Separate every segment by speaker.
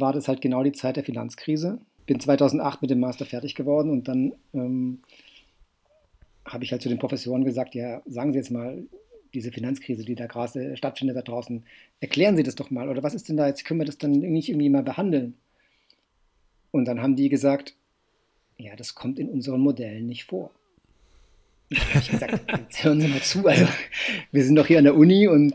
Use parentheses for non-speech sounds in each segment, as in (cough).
Speaker 1: war das halt genau die Zeit der Finanzkrise. Bin 2008 mit dem Master fertig geworden und dann ähm, habe ich halt zu den Professoren gesagt, ja, sagen Sie jetzt mal, diese Finanzkrise, die da gerade stattfindet da draußen, erklären Sie das doch mal. Oder was ist denn da jetzt? Können wir das dann nicht irgendwie mal behandeln? Und dann haben die gesagt, ja, das kommt in unseren Modellen nicht vor. Dann habe ich gesagt, (laughs) hören Sie mal zu, also wir sind doch hier an der Uni und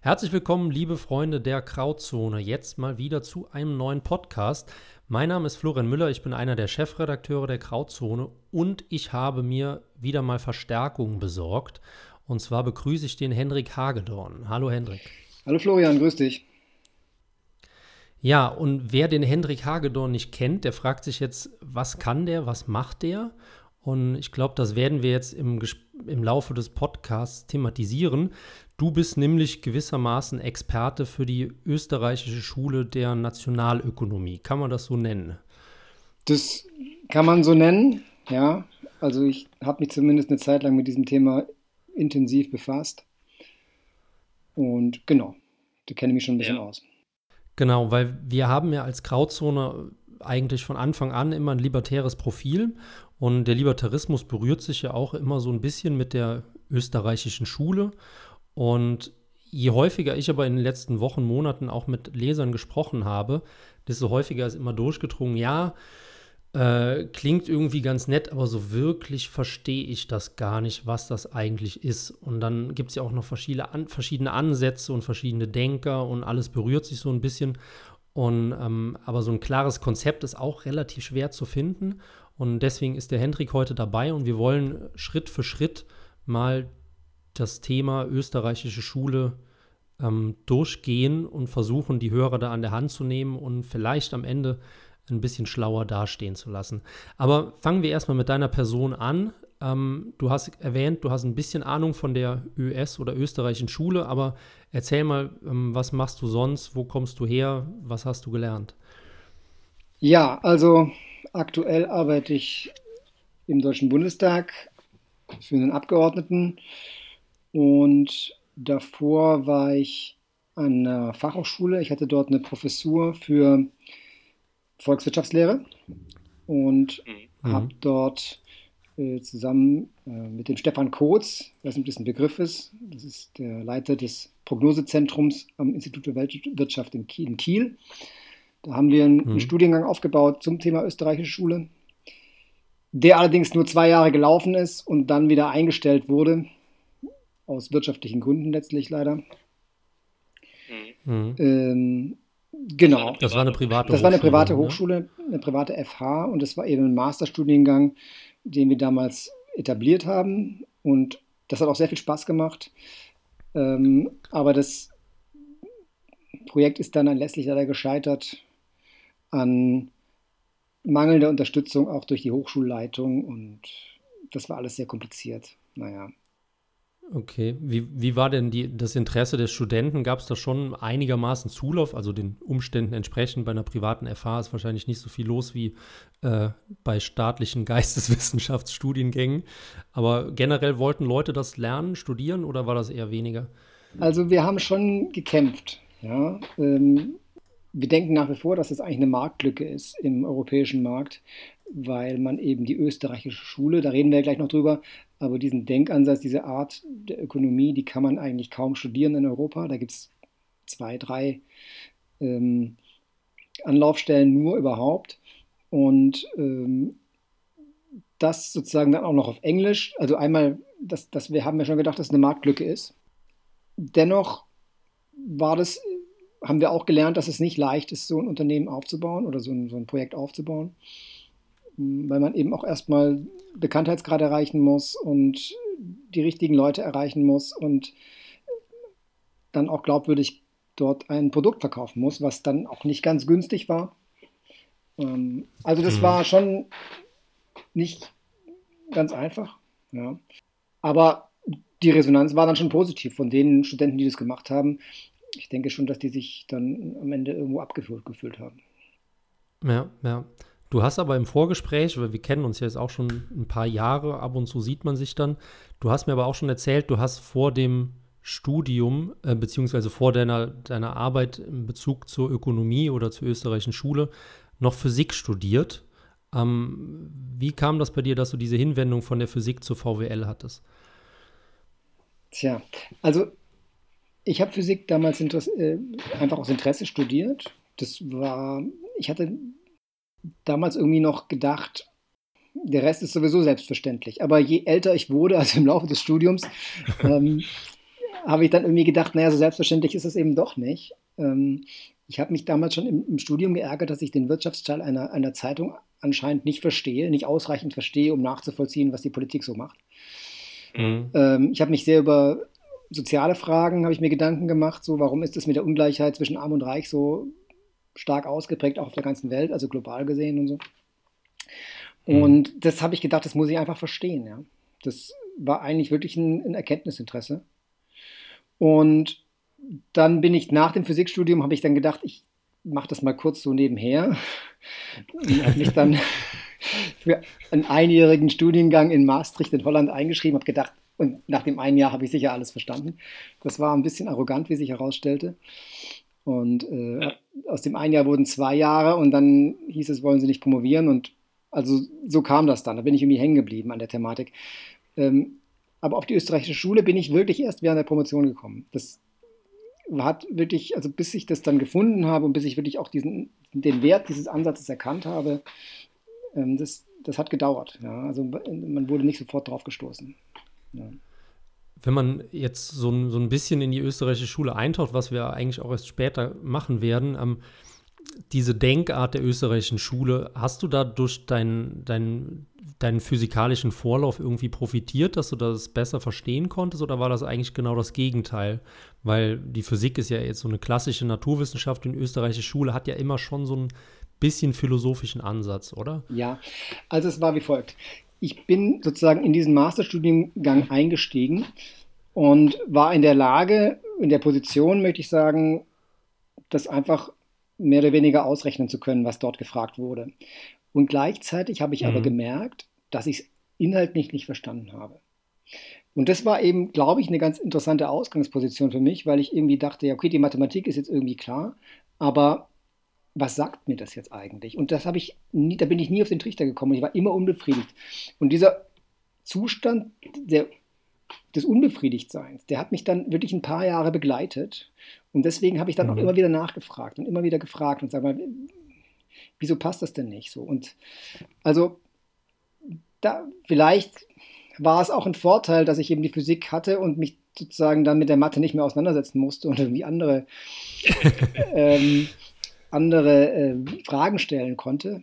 Speaker 2: Herzlich willkommen, liebe Freunde der Krautzone. Jetzt mal wieder zu einem neuen Podcast. Mein Name ist Florian Müller, ich bin einer der Chefredakteure der Krautzone und ich habe mir wieder mal Verstärkung besorgt. Und zwar begrüße ich den Hendrik Hagedorn. Hallo Hendrik.
Speaker 1: Hallo Florian, grüß dich.
Speaker 2: Ja, und wer den Hendrik Hagedorn nicht kennt, der fragt sich jetzt, was kann der, was macht der? Und ich glaube, das werden wir jetzt im, im Laufe des Podcasts thematisieren. Du bist nämlich gewissermaßen Experte für die österreichische Schule der Nationalökonomie. Kann man das so nennen?
Speaker 1: Das kann man so nennen, ja. Also ich habe mich zumindest eine Zeit lang mit diesem Thema intensiv befasst. Und genau, da kenne ich mich schon ein bisschen ja. aus.
Speaker 2: Genau, weil wir haben ja als Grauzone eigentlich von Anfang an immer ein libertäres Profil und der Libertarismus berührt sich ja auch immer so ein bisschen mit der österreichischen Schule. Und je häufiger ich aber in den letzten Wochen, Monaten auch mit Lesern gesprochen habe, desto häufiger ist immer durchgedrungen, ja, äh, klingt irgendwie ganz nett, aber so wirklich verstehe ich das gar nicht, was das eigentlich ist. Und dann gibt es ja auch noch verschiedene, an, verschiedene Ansätze und verschiedene Denker und alles berührt sich so ein bisschen. Und, ähm, aber so ein klares Konzept ist auch relativ schwer zu finden. Und deswegen ist der Hendrik heute dabei und wir wollen Schritt für Schritt mal das Thema österreichische Schule ähm, durchgehen und versuchen, die Hörer da an der Hand zu nehmen und vielleicht am Ende ein bisschen schlauer dastehen zu lassen. Aber fangen wir erstmal mit deiner Person an. Ähm, du hast erwähnt, du hast ein bisschen Ahnung von der ÖS oder österreichischen Schule, aber erzähl mal, ähm, was machst du sonst? Wo kommst du her? Was hast du gelernt?
Speaker 1: Ja, also Aktuell arbeite ich im Deutschen Bundestag für einen Abgeordneten und davor war ich an einer Fachhochschule. Ich hatte dort eine Professur für Volkswirtschaftslehre und mhm. habe dort äh, zusammen äh, mit dem Stefan Kotz, weiß nicht, ob das ein Begriff ist, das ist der Leiter des Prognosezentrums am Institut für Weltwirtschaft in Kiel, in Kiel da haben wir einen, mhm. Studiengang aufgebaut zum Thema österreichische Schule, der allerdings nur zwei Jahre gelaufen ist und dann wieder eingestellt wurde, aus wirtschaftlichen Gründen letztlich leider. Mhm. Ähm, genau.
Speaker 2: Das war eine private
Speaker 1: Hochschule. Das war eine private ne? Hochschule, eine private FH und das war eben ein Masterstudiengang, den wir damals etabliert haben und das hat auch sehr viel Spaß gemacht. Ähm, aber das Projekt ist dann letztlich leider gescheitert an mangelnder Unterstützung auch durch die Hochschulleitung und das war alles sehr kompliziert. Naja.
Speaker 2: Okay, wie, wie war denn die, das Interesse der Studenten? Gab es da schon einigermaßen Zulauf, also den Umständen entsprechend? Bei einer privaten FH ist wahrscheinlich nicht so viel los wie äh, bei staatlichen (laughs) Geisteswissenschaftsstudiengängen. Aber generell wollten Leute das lernen, studieren oder war das eher weniger?
Speaker 1: Also wir haben schon gekämpft. Ja, ähm, wir denken nach wie vor, dass es eigentlich eine Marktlücke ist im europäischen Markt, weil man eben die österreichische Schule, da reden wir ja gleich noch drüber, aber diesen Denkansatz, diese Art der Ökonomie, die kann man eigentlich kaum studieren in Europa. Da gibt es zwei, drei ähm, Anlaufstellen nur überhaupt. Und ähm, das sozusagen dann auch noch auf Englisch. Also einmal, das, das wir haben ja schon gedacht, dass es eine Marktlücke ist. Dennoch war das haben wir auch gelernt, dass es nicht leicht ist, so ein Unternehmen aufzubauen oder so ein, so ein Projekt aufzubauen, weil man eben auch erstmal Bekanntheitsgrad erreichen muss und die richtigen Leute erreichen muss und dann auch glaubwürdig dort ein Produkt verkaufen muss, was dann auch nicht ganz günstig war. Ähm, also das mhm. war schon nicht ganz einfach. Ja. Aber die Resonanz war dann schon positiv von den Studenten, die das gemacht haben. Ich denke schon, dass die sich dann am Ende irgendwo abgeführt gefühlt haben.
Speaker 2: Ja, ja. Du hast aber im Vorgespräch, weil wir kennen uns jetzt auch schon ein paar Jahre, ab und zu sieht man sich dann. Du hast mir aber auch schon erzählt, du hast vor dem Studium, äh, beziehungsweise vor deiner, deiner Arbeit in Bezug zur Ökonomie oder zur österreichischen Schule, noch Physik studiert. Ähm, wie kam das bei dir, dass du diese Hinwendung von der Physik zur VWL hattest?
Speaker 1: Tja, also ich habe Physik damals äh, einfach aus Interesse studiert. Das war, ich hatte damals irgendwie noch gedacht, der Rest ist sowieso selbstverständlich. Aber je älter ich wurde, (laughs) also im Laufe des Studiums, ähm, (laughs) habe ich dann irgendwie gedacht, naja, so selbstverständlich ist es eben doch nicht. Ähm, ich habe mich damals schon im, im, Studium geärgert, dass ich den Wirtschaftsteil einer, einer Zeitung anscheinend nicht verstehe, nicht ausreichend verstehe, um nachzuvollziehen, was die Politik so macht. Mhm. Ähm, ich habe mich sehr über soziale Fragen, habe ich mir Gedanken gemacht, so warum ist es mit der Ungleichheit zwischen Arm und Reich so stark ausgeprägt, auch auf der ganzen Welt, also global gesehen und so. Mhm. Und das habe ich gedacht, das muss ich einfach verstehen. Ja. Das war eigentlich wirklich ein, ein Erkenntnisinteresse. Und dann bin ich nach dem Physikstudium, habe ich dann gedacht, ich mache das mal kurz so nebenher. Und habe mich dann (laughs) für einen einjährigen Studiengang in Maastricht in Holland eingeschrieben, habe gedacht, und nach dem einen Jahr habe ich sicher alles verstanden. Das war ein bisschen arrogant, wie sich herausstellte. Und äh, aus dem einen Jahr wurden zwei Jahre und dann hieß es, wollen Sie nicht promovieren. Und also so kam das dann. Da bin ich irgendwie hängen geblieben an der Thematik. Ähm, aber auf die österreichische Schule bin ich wirklich erst während der Promotion gekommen. Das hat wirklich, also bis ich das dann gefunden habe und bis ich wirklich auch diesen, den Wert dieses Ansatzes erkannt habe, ähm, das, das hat gedauert. Ja. Also man wurde nicht sofort drauf gestoßen. Ja.
Speaker 2: Wenn man jetzt so ein, so ein bisschen in die österreichische Schule eintaucht, was wir eigentlich auch erst später machen werden, ähm, diese Denkart der österreichischen Schule, hast du da durch deinen dein, deinen physikalischen Vorlauf irgendwie profitiert, dass du das besser verstehen konntest oder war das eigentlich genau das Gegenteil? Weil die Physik ist ja jetzt so eine klassische Naturwissenschaft und die österreichische Schule hat ja immer schon so ein bisschen philosophischen Ansatz, oder?
Speaker 1: Ja, also es war wie folgt. Ich bin sozusagen in diesen Masterstudiengang eingestiegen und war in der Lage, in der Position, möchte ich sagen, das einfach mehr oder weniger ausrechnen zu können, was dort gefragt wurde. Und gleichzeitig habe ich mhm. aber gemerkt, dass ich es inhaltlich nicht verstanden habe. Und das war eben, glaube ich, eine ganz interessante Ausgangsposition für mich, weil ich irgendwie dachte, ja, okay, die Mathematik ist jetzt irgendwie klar, aber was sagt mir das jetzt eigentlich? Und das habe ich nie, da bin ich nie auf den Trichter gekommen. Ich war immer unbefriedigt. Und dieser Zustand der, des Unbefriedigtseins, der hat mich dann wirklich ein paar Jahre begleitet. Und deswegen habe ich dann mhm. auch immer wieder nachgefragt und immer wieder gefragt und sag mal, wieso passt das denn nicht so? Und also da vielleicht war es auch ein Vorteil, dass ich eben die Physik hatte und mich sozusagen dann mit der Mathe nicht mehr auseinandersetzen musste und irgendwie andere, (laughs) ähm, andere äh, Fragen stellen konnte.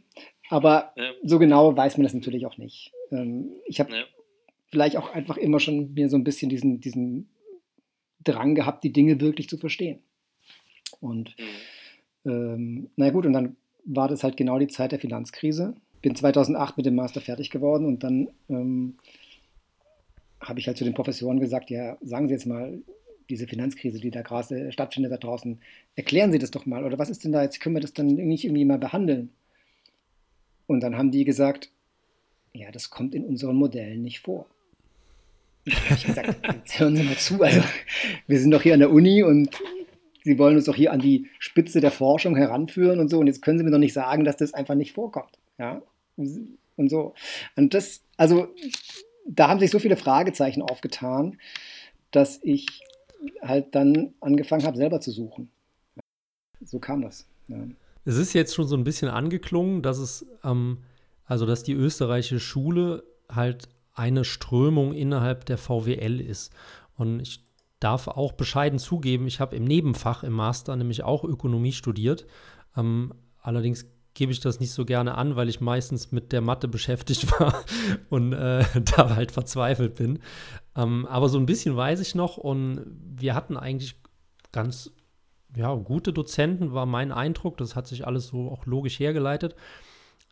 Speaker 1: Aber ja. so genau weiß man das natürlich auch nicht. Ähm, ich habe ja. vielleicht auch einfach immer schon mir so ein bisschen diesen, diesen Drang gehabt, die Dinge wirklich zu verstehen. Und mhm. ähm, na gut, und dann war das halt genau die Zeit der Finanzkrise. Bin 2008 mit dem Master fertig geworden und dann ähm, habe ich halt zu den Professoren gesagt, ja, sagen Sie jetzt mal, diese Finanzkrise, die da gerade stattfindet da draußen, erklären Sie das doch mal. Oder was ist denn da jetzt, können wir das dann nicht irgendwie mal behandeln? Und dann haben die gesagt, ja, das kommt in unseren Modellen nicht vor. Ich gesagt, (laughs) jetzt hören Sie mal zu, also wir sind doch hier an der Uni und Sie wollen uns doch hier an die Spitze der Forschung heranführen und so. Und jetzt können Sie mir doch nicht sagen, dass das einfach nicht vorkommt. Ja, und so. Und das, also, da haben sich so viele Fragezeichen aufgetan, dass ich halt dann angefangen habe, selber zu suchen. So kam das. Ja.
Speaker 2: Es ist jetzt schon so ein bisschen angeklungen, dass es, ähm, also dass die österreichische Schule halt eine Strömung innerhalb der VWL ist. Und ich darf auch bescheiden zugeben, ich habe im Nebenfach im Master nämlich auch Ökonomie studiert. Ähm, allerdings gebe ich das nicht so gerne an, weil ich meistens mit der Mathe beschäftigt (laughs) war und äh, (laughs) da halt verzweifelt bin. ähm, aber so ein bisschen weiß ich noch und wir hatten eigentlich ganz ja, gute Dozenten, war mein Eindruck. Das hat sich alles so auch logisch hergeleitet.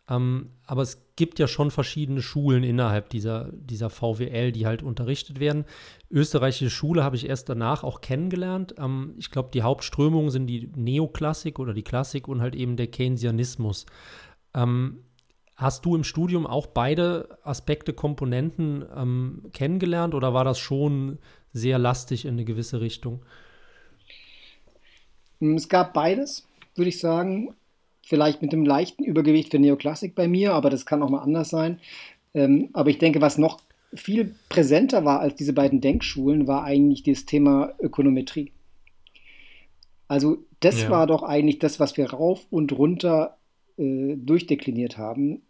Speaker 2: Ähm, aber es gibt ja schon verschiedene Schulen innerhalb dieser, dieser VWL, die halt unterrichtet werden. Österreichische Schule habe ich erst danach auch kennengelernt. Ähm, ich glaube, die Hauptströmungen sind die Neoklassik oder die Klassik und halt eben der Keynesianismus. Ähm, hast du im Studium auch beide Aspekte, Komponenten ähm, kennengelernt oder war das schon sehr lastig in eine gewisse Richtung?
Speaker 1: Es gab beides, würde ich sagen vielleicht mit einem leichten Übergewicht für Neoklassik bei mir, aber das kann auch mal anders sein. Ähm, aber ich denke, was noch viel präsenter war als diese beiden Denkschulen, war eigentlich das Thema Ökonometrie. Also das ja. war doch eigentlich das, was wir rauf und runter äh, durchdekliniert haben.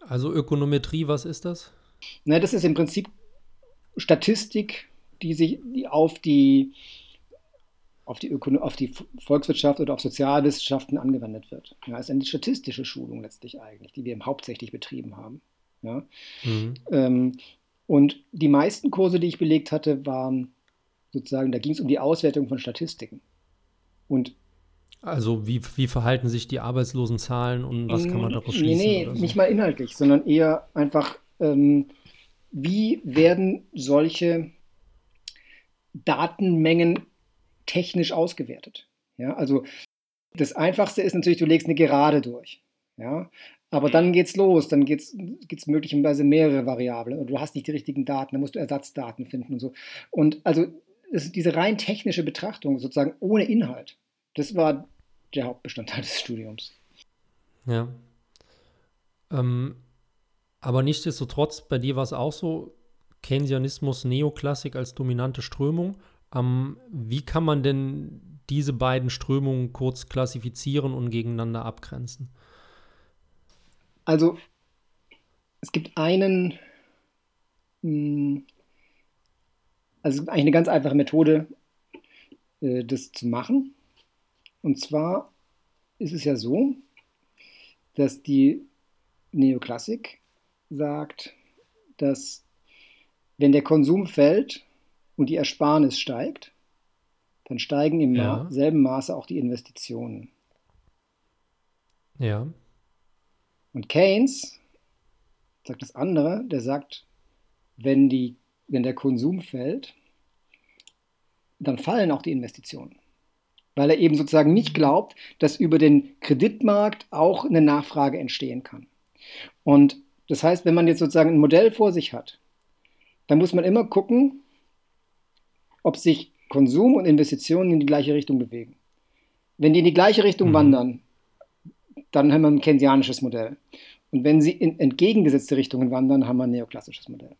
Speaker 2: Also Ökonometrie, was ist das?
Speaker 1: Na, das ist im Prinzip Statistik, die sich auf die auf die, Ökono auf die Volkswirtschaft oder auf Sozialwissenschaften angewendet wird. Ja, ist eine statistische Schulung letztlich eigentlich, die wir hauptsächlich betrieben haben. Ja. Mhm. Ähm, und die meisten Kurse, die ich belegt hatte, waren sozusagen, da ging es um die Auswertung von Statistiken. Und
Speaker 2: also wie, wie verhalten sich die Arbeitslosenzahlen und was kann man mm, daraus schließen?
Speaker 1: Nee, nee, so? nicht mal inhaltlich, sondern eher einfach, ähm, wie werden solche Datenmengen technisch ausgewertet. Ja, also das Einfachste ist natürlich, du legst eine Gerade durch. Ja, aber dann geht's los, dann gibt es möglicherweise mehrere Variablen und du hast nicht die richtigen Daten, dann musst du Ersatzdaten finden und so. Und also diese rein technische Betrachtung, sozusagen ohne Inhalt, das war der Hauptbestandteil des Studiums.
Speaker 2: Ja. Ähm, aber nichtsdestotrotz, bei dir war es auch so, Keynesianismus, Neoklassik als dominante Strömung. Ähm, wie kann man denn diese beiden Strömungen kurz klassifizieren und gegeneinander abgrenzen?
Speaker 1: Also es gibt einen, hm, also eigentlich eine ganz einfache Methode, äh, das zu machen. Und zwar ist es ja so, dass die Neoklassik sagt, dass wenn der Konsum fällt, und die Ersparnis steigt, dann steigen im ja. selben Maße auch die Investitionen.
Speaker 2: Ja.
Speaker 1: Und Keynes sagt das andere, der sagt, wenn, die, wenn der Konsum fällt, dann fallen auch die Investitionen. Weil er eben sozusagen nicht glaubt, dass über den Kreditmarkt auch eine Nachfrage entstehen kann. Und das heißt, wenn man jetzt sozusagen ein Modell vor sich hat, dann muss man immer gucken, ob sich Konsum und Investitionen in die gleiche Richtung bewegen. Wenn die in die gleiche Richtung mhm. wandern, dann haben wir ein keynesianisches Modell. Und wenn sie in entgegengesetzte Richtungen wandern, haben wir ein neoklassisches Modell.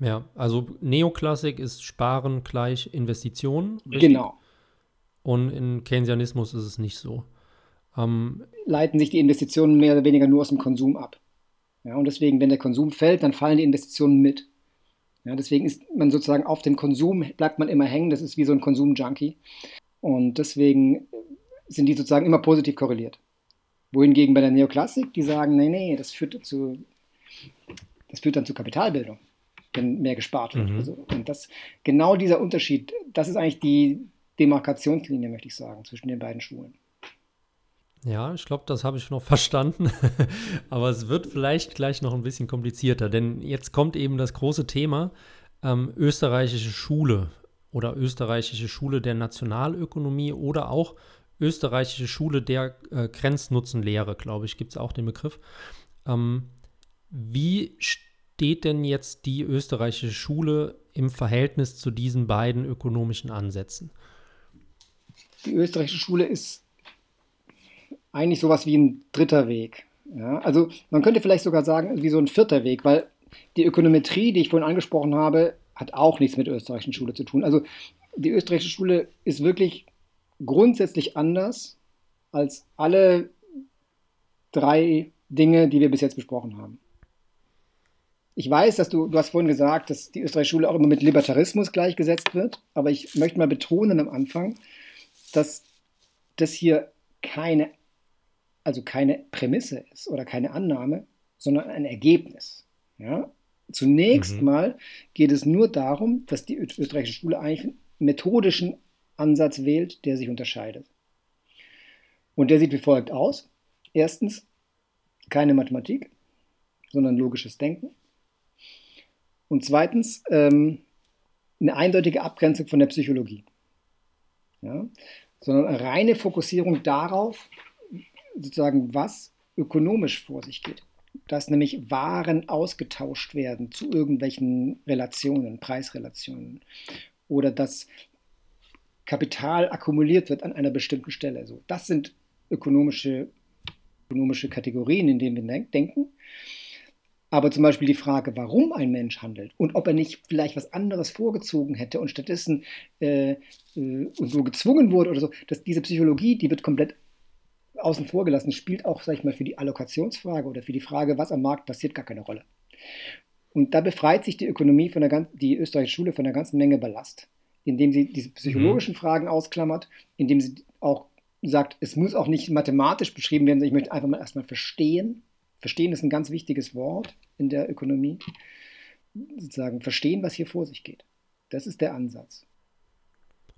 Speaker 2: Ja, also Neoklassik ist Sparen gleich Investitionen.
Speaker 1: Richtig? Genau.
Speaker 2: Und in Keynesianismus ist es nicht so.
Speaker 1: Ähm, Leiten sich die Investitionen mehr oder weniger nur aus dem Konsum ab. Ja, und deswegen, wenn der Konsum fällt, dann fallen die Investitionen mit. Ja, deswegen ist man sozusagen auf dem Konsum, bleibt man immer hängen, das ist wie so ein Konsum-Junkie. Und deswegen sind die sozusagen immer positiv korreliert. Wohingegen bei der Neoklassik, die sagen, nee, nee, das führt zu, das führt dann zu Kapitalbildung, wenn mehr gespart wird. Mhm. Also, und das, genau dieser Unterschied, das ist eigentlich die Demarkationslinie, möchte ich sagen, zwischen den beiden Schulen.
Speaker 2: Ja, ich glaube, das habe ich noch (laughs) verstanden. Aber es wird vielleicht gleich noch ein bisschen komplizierter, denn jetzt kommt eben das große Thema ähm, österreichische Schule oder österreichische Schule der Nationalökonomie oder auch österreichische Schule der äh, Grenznutzenlehre, glaube ich, gibt es auch den Begriff. Ähm, wie steht denn jetzt die österreichische Schule im Verhältnis zu diesen beiden ökonomischen Ansätzen?
Speaker 1: Die österreichische Schule ist eigentlich sowas wie ein dritter Weg. Ja, also man könnte vielleicht sogar sagen, wie so ein vierter Weg, weil die Ökonometrie, die ich vorhin angesprochen habe, hat auch nichts mit der österreichischen Schule zu tun. Also die österreichische Schule ist wirklich grundsätzlich anders als alle drei Dinge, die wir bis jetzt besprochen haben. Ich weiß, dass du, du hast vorhin gesagt, dass die österreichische Schule auch immer mit Libertarismus gleichgesetzt wird, aber ich möchte mal betonen am Anfang, dass das hier keine also keine Prämisse ist oder keine Annahme, sondern ein Ergebnis. Ja? Zunächst mhm. mal geht es nur darum, dass die österreichische Schule eigentlich einen methodischen Ansatz wählt, der sich unterscheidet. Und der sieht wie folgt aus. Erstens, keine Mathematik, sondern logisches Denken. Und zweitens, ähm, eine eindeutige Abgrenzung von der Psychologie. Ja? Sondern eine reine Fokussierung darauf, sozusagen, was ökonomisch vor sich geht. Dass nämlich Waren ausgetauscht werden zu irgendwelchen Relationen, Preisrelationen. Oder dass Kapital akkumuliert wird an einer bestimmten Stelle. So, das sind ökonomische, ökonomische Kategorien, in denen wir denken. Aber zum Beispiel die Frage, warum ein Mensch handelt und ob er nicht vielleicht was anderes vorgezogen hätte und stattdessen äh, äh, und so gezwungen wurde oder so, dass diese Psychologie, die wird komplett außen vor gelassen, spielt auch, sag ich mal, für die Allokationsfrage oder für die Frage, was am Markt passiert, gar keine Rolle. Und da befreit sich die Ökonomie von der ganzen, die österreichische Schule von einer ganzen Menge Ballast, indem sie diese psychologischen mhm. Fragen ausklammert, indem sie auch sagt, es muss auch nicht mathematisch beschrieben werden, ich möchte einfach mal erstmal verstehen, Verstehen ist ein ganz wichtiges Wort in der Ökonomie. Sozusagen verstehen, was hier vor sich geht. Das ist der Ansatz.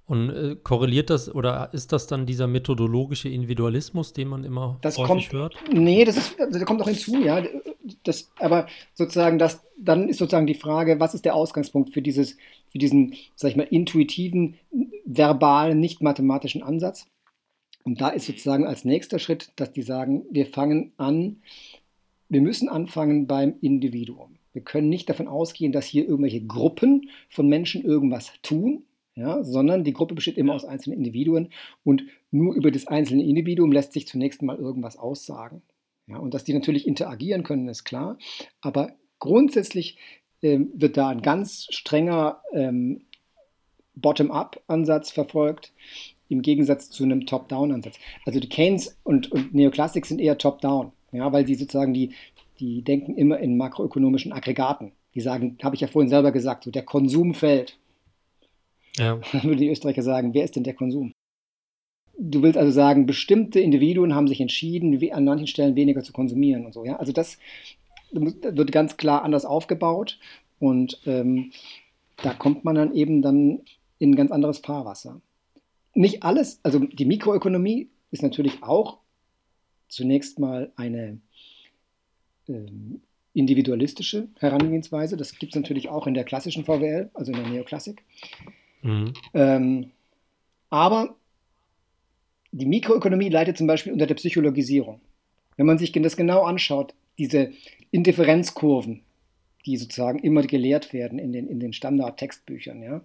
Speaker 2: Und äh, korreliert das oder ist das dann dieser methodologische Individualismus, den man immer
Speaker 1: das
Speaker 2: häufig
Speaker 1: kommt,
Speaker 2: hört?
Speaker 1: Nee, das, ist, das kommt auch hinzu, ja. Das, aber sozusagen, das, dann ist sozusagen die Frage, was ist der Ausgangspunkt für, dieses, für diesen, sag ich mal, intuitiven, verbalen, nicht mathematischen Ansatz? Und da ist sozusagen als nächster Schritt, dass die sagen, wir fangen an, wir müssen anfangen beim Individuum. Wir können nicht davon ausgehen, dass hier irgendwelche Gruppen von Menschen irgendwas tun, ja, sondern die Gruppe besteht immer aus einzelnen Individuen und nur über das einzelne Individuum lässt sich zunächst mal irgendwas aussagen. Ja, und dass die natürlich interagieren können, ist klar, aber grundsätzlich ähm, wird da ein ganz strenger ähm, Bottom-up-Ansatz verfolgt, im Gegensatz zu einem Top-down-Ansatz. Also die Keynes und, und Neoklassik sind eher Top-down ja, weil sie sozusagen die, die denken immer in makroökonomischen Aggregaten. Die sagen, habe ich ja vorhin selber gesagt, so der Konsum fällt. Ja. (laughs) Dann würden die Österreicher sagen, wer ist denn der Konsum? Du willst also sagen, bestimmte Individuen haben sich entschieden, an manchen Stellen weniger zu konsumieren und so. Ja? Also das wird ganz klar anders aufgebaut und ähm, da kommt man dann eben dann in ein ganz anderes Fahrwasser. Nicht alles, also die Mikroökonomie ist natürlich auch zunächst mal eine ähm, individualistische Herangehensweise. Das gibt es natürlich auch in der klassischen VWL, also in der Neoklassik. Mhm. Ähm, aber die Mikroökonomie leidet zum Beispiel unter der Psychologisierung. Wenn man sich das genau anschaut, diese Indifferenzkurven, die sozusagen immer gelehrt werden in den, in den Standard-Textbüchern. Ja.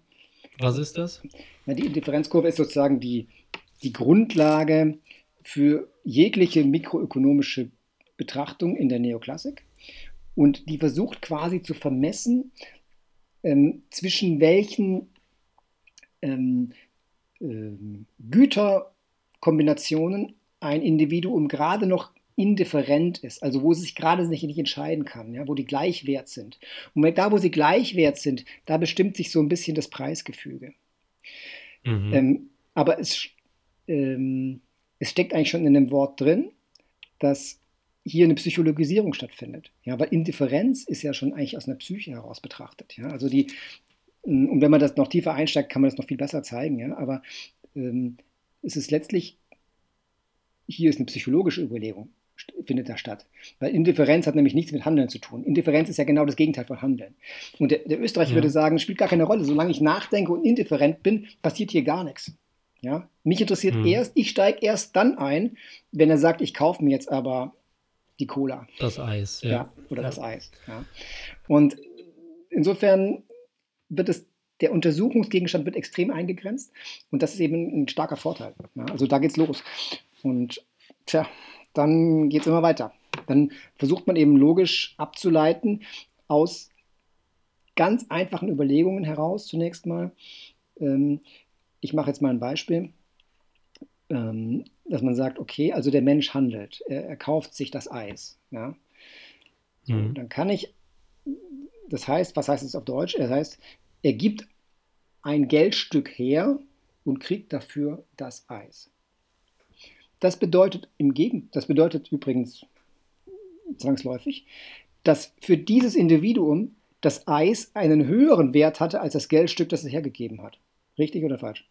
Speaker 2: Was ist das?
Speaker 1: Ja, die Indifferenzkurve ist sozusagen die, die Grundlage für jegliche mikroökonomische Betrachtung in der Neoklassik und die versucht quasi zu vermessen, ähm, zwischen welchen ähm, ähm, Güterkombinationen ein Individuum gerade noch indifferent ist, also wo es sich gerade nicht, nicht entscheiden kann, ja, wo die gleichwert sind. Und da, wo sie gleichwert sind, da bestimmt sich so ein bisschen das Preisgefüge. Mhm. Ähm, aber es, ähm, es steckt eigentlich schon in dem Wort drin, dass hier eine Psychologisierung stattfindet. Ja, weil Indifferenz ist ja schon eigentlich aus einer Psyche heraus betrachtet. Ja, also die, und wenn man das noch tiefer einsteigt, kann man das noch viel besser zeigen. Ja, aber ähm, es ist letztlich, hier ist eine psychologische Überlegung, findet da statt. Weil Indifferenz hat nämlich nichts mit Handeln zu tun. Indifferenz ist ja genau das Gegenteil von Handeln. Und der, der Österreicher ja. würde sagen, es spielt gar keine Rolle. Solange ich nachdenke und indifferent bin, passiert hier gar nichts. Ja? Mich interessiert hm. erst, ich steige erst dann ein, wenn er sagt, ich kaufe mir jetzt aber die Cola.
Speaker 2: Das Eis, ja.
Speaker 1: ja oder ja. das Eis. Ja. Und insofern wird es, der Untersuchungsgegenstand wird extrem eingegrenzt und das ist eben ein starker Vorteil. Ja. Also da geht's los. Und tja, dann geht es immer weiter. Dann versucht man eben logisch abzuleiten aus ganz einfachen Überlegungen heraus zunächst mal, ähm, ich mache jetzt mal ein Beispiel, ähm, dass man sagt, okay, also der Mensch handelt, er, er kauft sich das Eis. Ja? So, mhm. Dann kann ich, das heißt, was heißt es auf Deutsch? Das heißt, er gibt ein Geldstück her und kriegt dafür das Eis. Das bedeutet im Gegend, das bedeutet übrigens zwangsläufig, dass für dieses Individuum das Eis einen höheren Wert hatte als das Geldstück, das es hergegeben hat. Richtig oder falsch?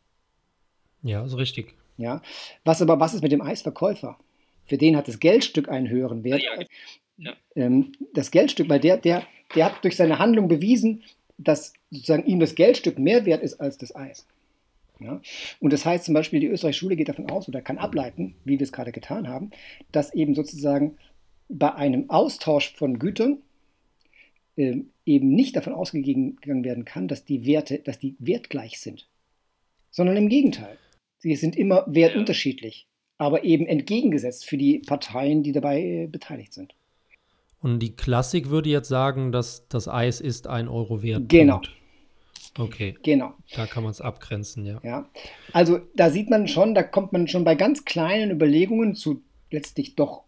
Speaker 2: Ja, ist richtig.
Speaker 1: Ja. Was aber, was ist mit dem Eisverkäufer? Für den hat das Geldstück einen höheren Wert.
Speaker 3: Ja, ja.
Speaker 1: Ähm, das Geldstück, weil der, der, der hat durch seine Handlung bewiesen, dass sozusagen ihm das Geldstück mehr wert ist als das Eis. Ja? Und das heißt zum Beispiel, die österreichische Schule geht davon aus oder kann ableiten, wie wir es gerade getan haben, dass eben sozusagen bei einem Austausch von Gütern äh, eben nicht davon ausgegangen werden kann, dass die Werte, dass die wertgleich sind, sondern im Gegenteil. Sie sind immer wertunterschiedlich, aber eben entgegengesetzt für die Parteien, die dabei äh, beteiligt sind.
Speaker 2: Und die Klassik würde jetzt sagen, dass das Eis ist ein Euro wert.
Speaker 1: Genau.
Speaker 2: Okay.
Speaker 1: Genau.
Speaker 2: Da kann man es abgrenzen, ja.
Speaker 1: Ja. Also da sieht man schon, da kommt man schon bei ganz kleinen Überlegungen zu letztlich doch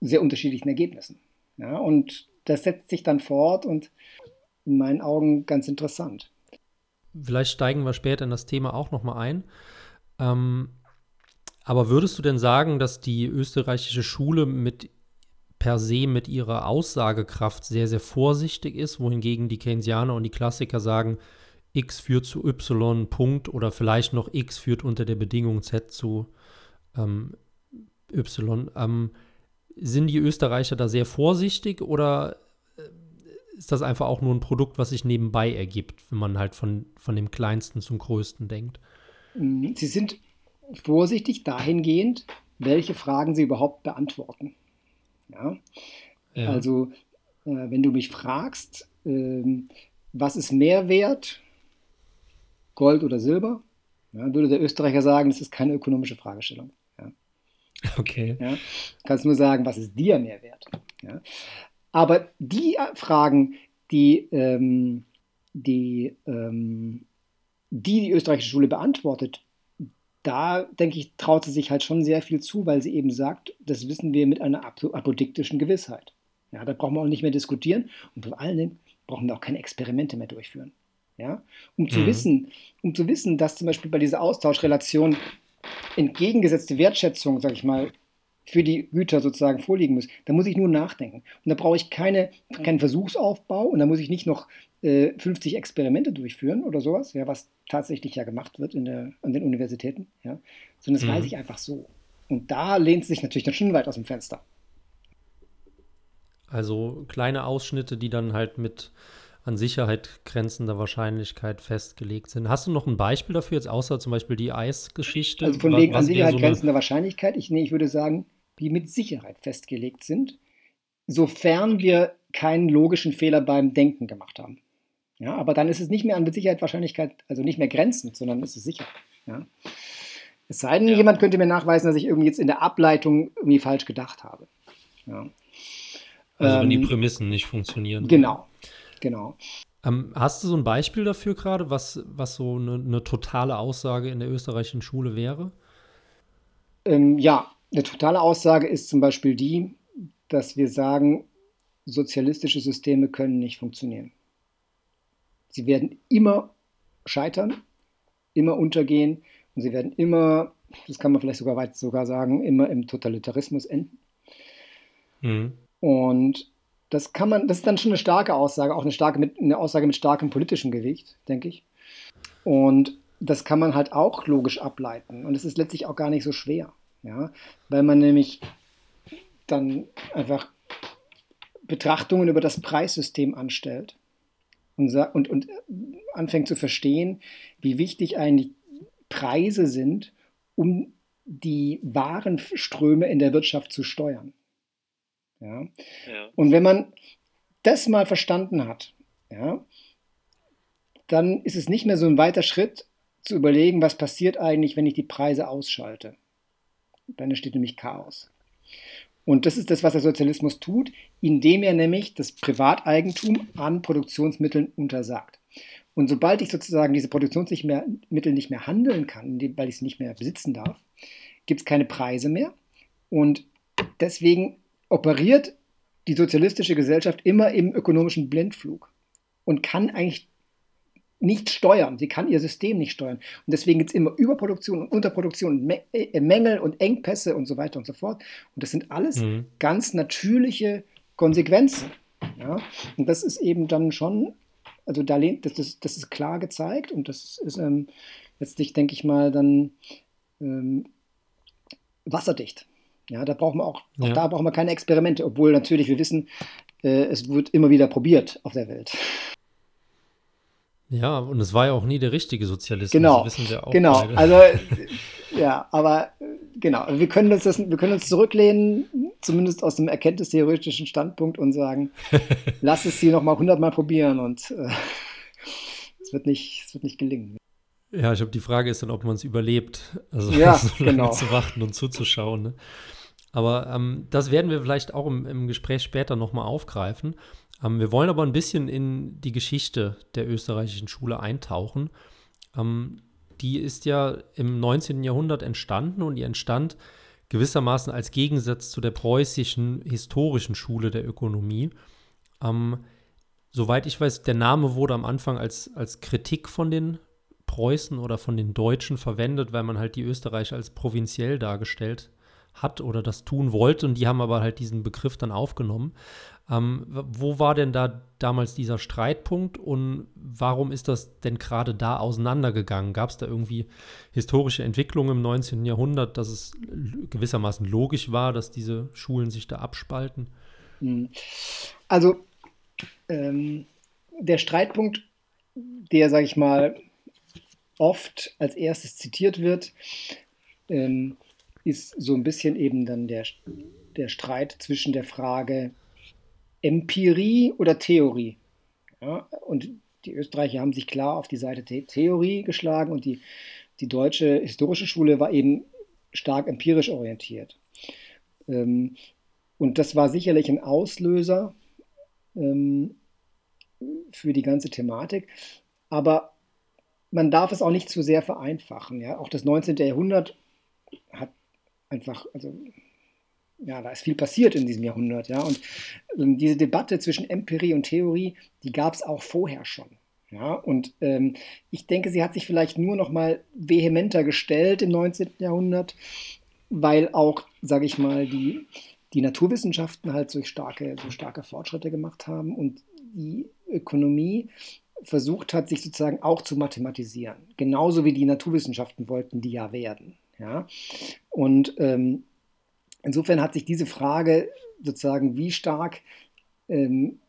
Speaker 1: sehr unterschiedlichen Ergebnissen. Ja, und das setzt sich dann fort und in meinen Augen ganz interessant.
Speaker 2: Vielleicht steigen wir später in das Thema auch nochmal ein. Ähm, aber würdest du denn sagen, dass die österreichische Schule mit per se mit ihrer Aussagekraft sehr, sehr vorsichtig ist, wohingegen die Keynesianer und die Klassiker sagen, x führt zu y, Punkt, oder vielleicht noch x führt unter der Bedingung z zu ähm, y. Ähm, sind die Österreicher da sehr vorsichtig oder äh, ist das einfach auch nur ein Produkt, was sich nebenbei ergibt, wenn man halt von, von dem Kleinsten zum Größten denkt?
Speaker 1: Sie sind vorsichtig dahingehend, welche Fragen sie überhaupt beantworten. Ja? ja. Also, äh, wenn du mich fragst, äh, was ist Mehrwert, Gold oder Silber, ja, würde der Österreicher sagen, das ist keine ökonomische Fragestellung.
Speaker 2: Okay.
Speaker 1: Ja? Kannst nur sagen, was ist dir Mehrwert? Ja? Aber die Fragen, die, ähm, die, ähm, die die österreichische Schule beantwortet, da denke ich, traut sie sich halt schon sehr viel zu, weil sie eben sagt, das wissen wir mit einer apodiktischen Gewissheit. Ja, da brauchen wir auch nicht mehr diskutieren und vor allen Dingen brauchen wir auch keine Experimente mehr durchführen. Ja, um zu mhm. wissen, um zu wissen, dass zum Beispiel bei dieser Austauschrelation entgegengesetzte Wertschätzung, sage ich mal, für die Güter sozusagen vorliegen muss, da muss ich nur nachdenken. Und da brauche ich keine, keinen Versuchsaufbau und da muss ich nicht noch äh, 50 Experimente durchführen oder sowas, ja, was tatsächlich ja gemacht wird in der, an den Universitäten, ja, sondern das mhm. weiß ich einfach so. Und da lehnt es sich natürlich dann schon weit aus dem Fenster.
Speaker 2: Also kleine Ausschnitte, die dann halt mit an Sicherheit grenzender Wahrscheinlichkeit festgelegt sind. Hast du noch ein Beispiel dafür, jetzt außer zum Beispiel die Eisgeschichte?
Speaker 1: Also von wegen an Sicherheit so grenzender Wahrscheinlichkeit, ich, nee, ich würde sagen, die mit Sicherheit festgelegt sind, sofern wir keinen logischen Fehler beim Denken gemacht haben. Ja, aber dann ist es nicht mehr an mit Sicherheit Wahrscheinlichkeit, also nicht mehr grenzend, sondern ist es sicher. Ja. Es sei denn, ja. jemand könnte mir nachweisen, dass ich irgendwie jetzt in der Ableitung irgendwie falsch gedacht habe. Ja.
Speaker 2: Also wenn die ähm, Prämissen nicht funktionieren.
Speaker 1: Genau, genau.
Speaker 2: Ähm, hast du so ein Beispiel dafür gerade, was, was so eine, eine, totale Aussage in der österreichischen Schule wäre?
Speaker 1: Ähm, ja, eine totale Aussage ist zum Beispiel die, dass wir sagen, sozialistische Systeme können nicht funktionieren. Sie werden immer scheitern, immer untergehen und sie werden immer, das kann man vielleicht sogar weit sogar sagen, immer im Totalitarismus enden. Mhm. Und das kann man, das ist dann schon eine starke Aussage, auch eine starke mit, eine Aussage mit starkem politischem Gewicht, denke ich. Und das kann man halt auch logisch ableiten. Und es ist letztlich auch gar nicht so schwer. Ja? Weil man nämlich dann einfach Betrachtungen über das Preissystem anstellt und, und, und anfängt zu verstehen, wie wichtig eigentlich Preise sind, um die Warenströme in der Wirtschaft zu steuern. Ja? ja? Und wenn man das mal verstanden hat, ja, dann ist es nicht mehr so ein weiter Schritt zu überlegen, was passiert eigentlich, wenn ich die Preise ausschalte. Dann entsteht nämlich Chaos. Und das ist das, was der Sozialismus tut, indem er nämlich das Privateigentum an Produktionsmitteln untersagt. Und sobald ich sozusagen diese Produktionsmittel nicht mehr handeln kann, weil ich sie nicht mehr besitzen darf, gibt es keine Preise mehr. Und deswegen operiert die sozialistische Gesellschaft immer im ökonomischen Blindflug und kann eigentlich nicht steuern. Sie kann ihr System nicht steuern. Und deswegen gibt es immer Überproduktion und Unterproduktion und äh, Mängel und Engpässe und so weiter und so fort. Und das sind alles mhm. ganz natürliche Konsequenzen Ja? Und das ist eben dann schon, also da lehnt, das, ist, das ist klar gezeigt und das ist ähm, letztlich, denke ich mal, dann ähm, wasserdicht. Ja, da brauchen wir auch, auch ja. da brauchen wir keine Experimente, obwohl natürlich wir wissen, äh, es wird immer wieder probiert auf der Welt.
Speaker 2: Ja, und es war ja auch nie der richtige Sozialismus.
Speaker 1: Genau, wissen wir auch genau. Beide. Also (laughs) ja, aber genau, wir können uns das, wir können uns zurücklehnen, zumindest aus dem erkenntnistheoretischen Standpunkt und sagen, (laughs) lass es sie noch mal hundertmal probieren und äh, (laughs) es wird nicht, es wird nicht gelingen.
Speaker 2: Ja, ich glaube, die Frage ist dann, ob man es überlebt, also
Speaker 1: ja,
Speaker 2: so lange
Speaker 1: genau.
Speaker 2: zu warten und zuzuschauen. Ne? Aber ähm, das werden wir vielleicht auch im, im Gespräch später nochmal aufgreifen. Ähm, wir wollen aber ein bisschen in die Geschichte der österreichischen Schule eintauchen. Ähm, die ist ja im 19. Jahrhundert entstanden und die entstand gewissermaßen als Gegensatz zu der preußischen historischen Schule der Ökonomie. Ähm, soweit ich weiß, der Name wurde am Anfang als, als Kritik von den Preußen oder von den Deutschen verwendet, weil man halt die Österreicher als provinziell dargestellt hat oder das tun wollte und die haben aber halt diesen Begriff dann aufgenommen. Ähm, wo war denn da damals dieser Streitpunkt und warum ist das denn gerade da auseinandergegangen? Gab es da irgendwie historische Entwicklungen im 19. Jahrhundert, dass es gewissermaßen logisch war, dass diese Schulen sich da abspalten?
Speaker 1: Hm. Also ähm, der Streitpunkt, der, sage ich mal, oft als erstes zitiert wird, ähm, ist so ein bisschen eben dann der, der Streit zwischen der Frage, Empirie oder Theorie. Ja, und die Österreicher haben sich klar auf die Seite The Theorie geschlagen und die, die deutsche historische Schule war eben stark empirisch orientiert. Ähm, und das war sicherlich ein Auslöser ähm, für die ganze Thematik. Aber man darf es auch nicht zu sehr vereinfachen. Ja? Auch das 19. Jahrhundert hat einfach, also ja, da ist viel passiert in diesem Jahrhundert, ja. Und ähm, diese Debatte zwischen Empirie und Theorie, die gab es auch vorher schon. Ja, und ähm, ich denke, sie hat sich vielleicht nur noch mal vehementer gestellt im 19. Jahrhundert, weil auch, sage ich mal, die, die Naturwissenschaften halt so starke, so starke Fortschritte gemacht haben und die Ökonomie versucht hat, sich sozusagen auch zu mathematisieren. Genauso wie die Naturwissenschaften wollten die ja werden. Ja? Und ähm, Insofern hat sich diese Frage sozusagen, wie stark ähm,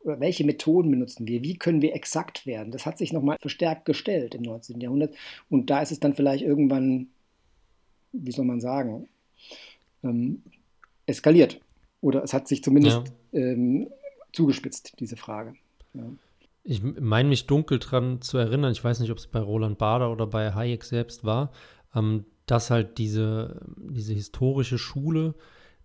Speaker 1: oder welche Methoden benutzen wir, wie können wir exakt werden, das hat sich nochmal verstärkt gestellt im 19. Jahrhundert. Und da ist es dann vielleicht irgendwann, wie soll man sagen, ähm, eskaliert. Oder es hat sich zumindest ja. ähm, zugespitzt, diese Frage. Ja.
Speaker 2: Ich meine mich dunkel daran zu erinnern, ich weiß nicht, ob es bei Roland Bader oder bei Hayek selbst war, ähm, dass halt diese, diese historische Schule,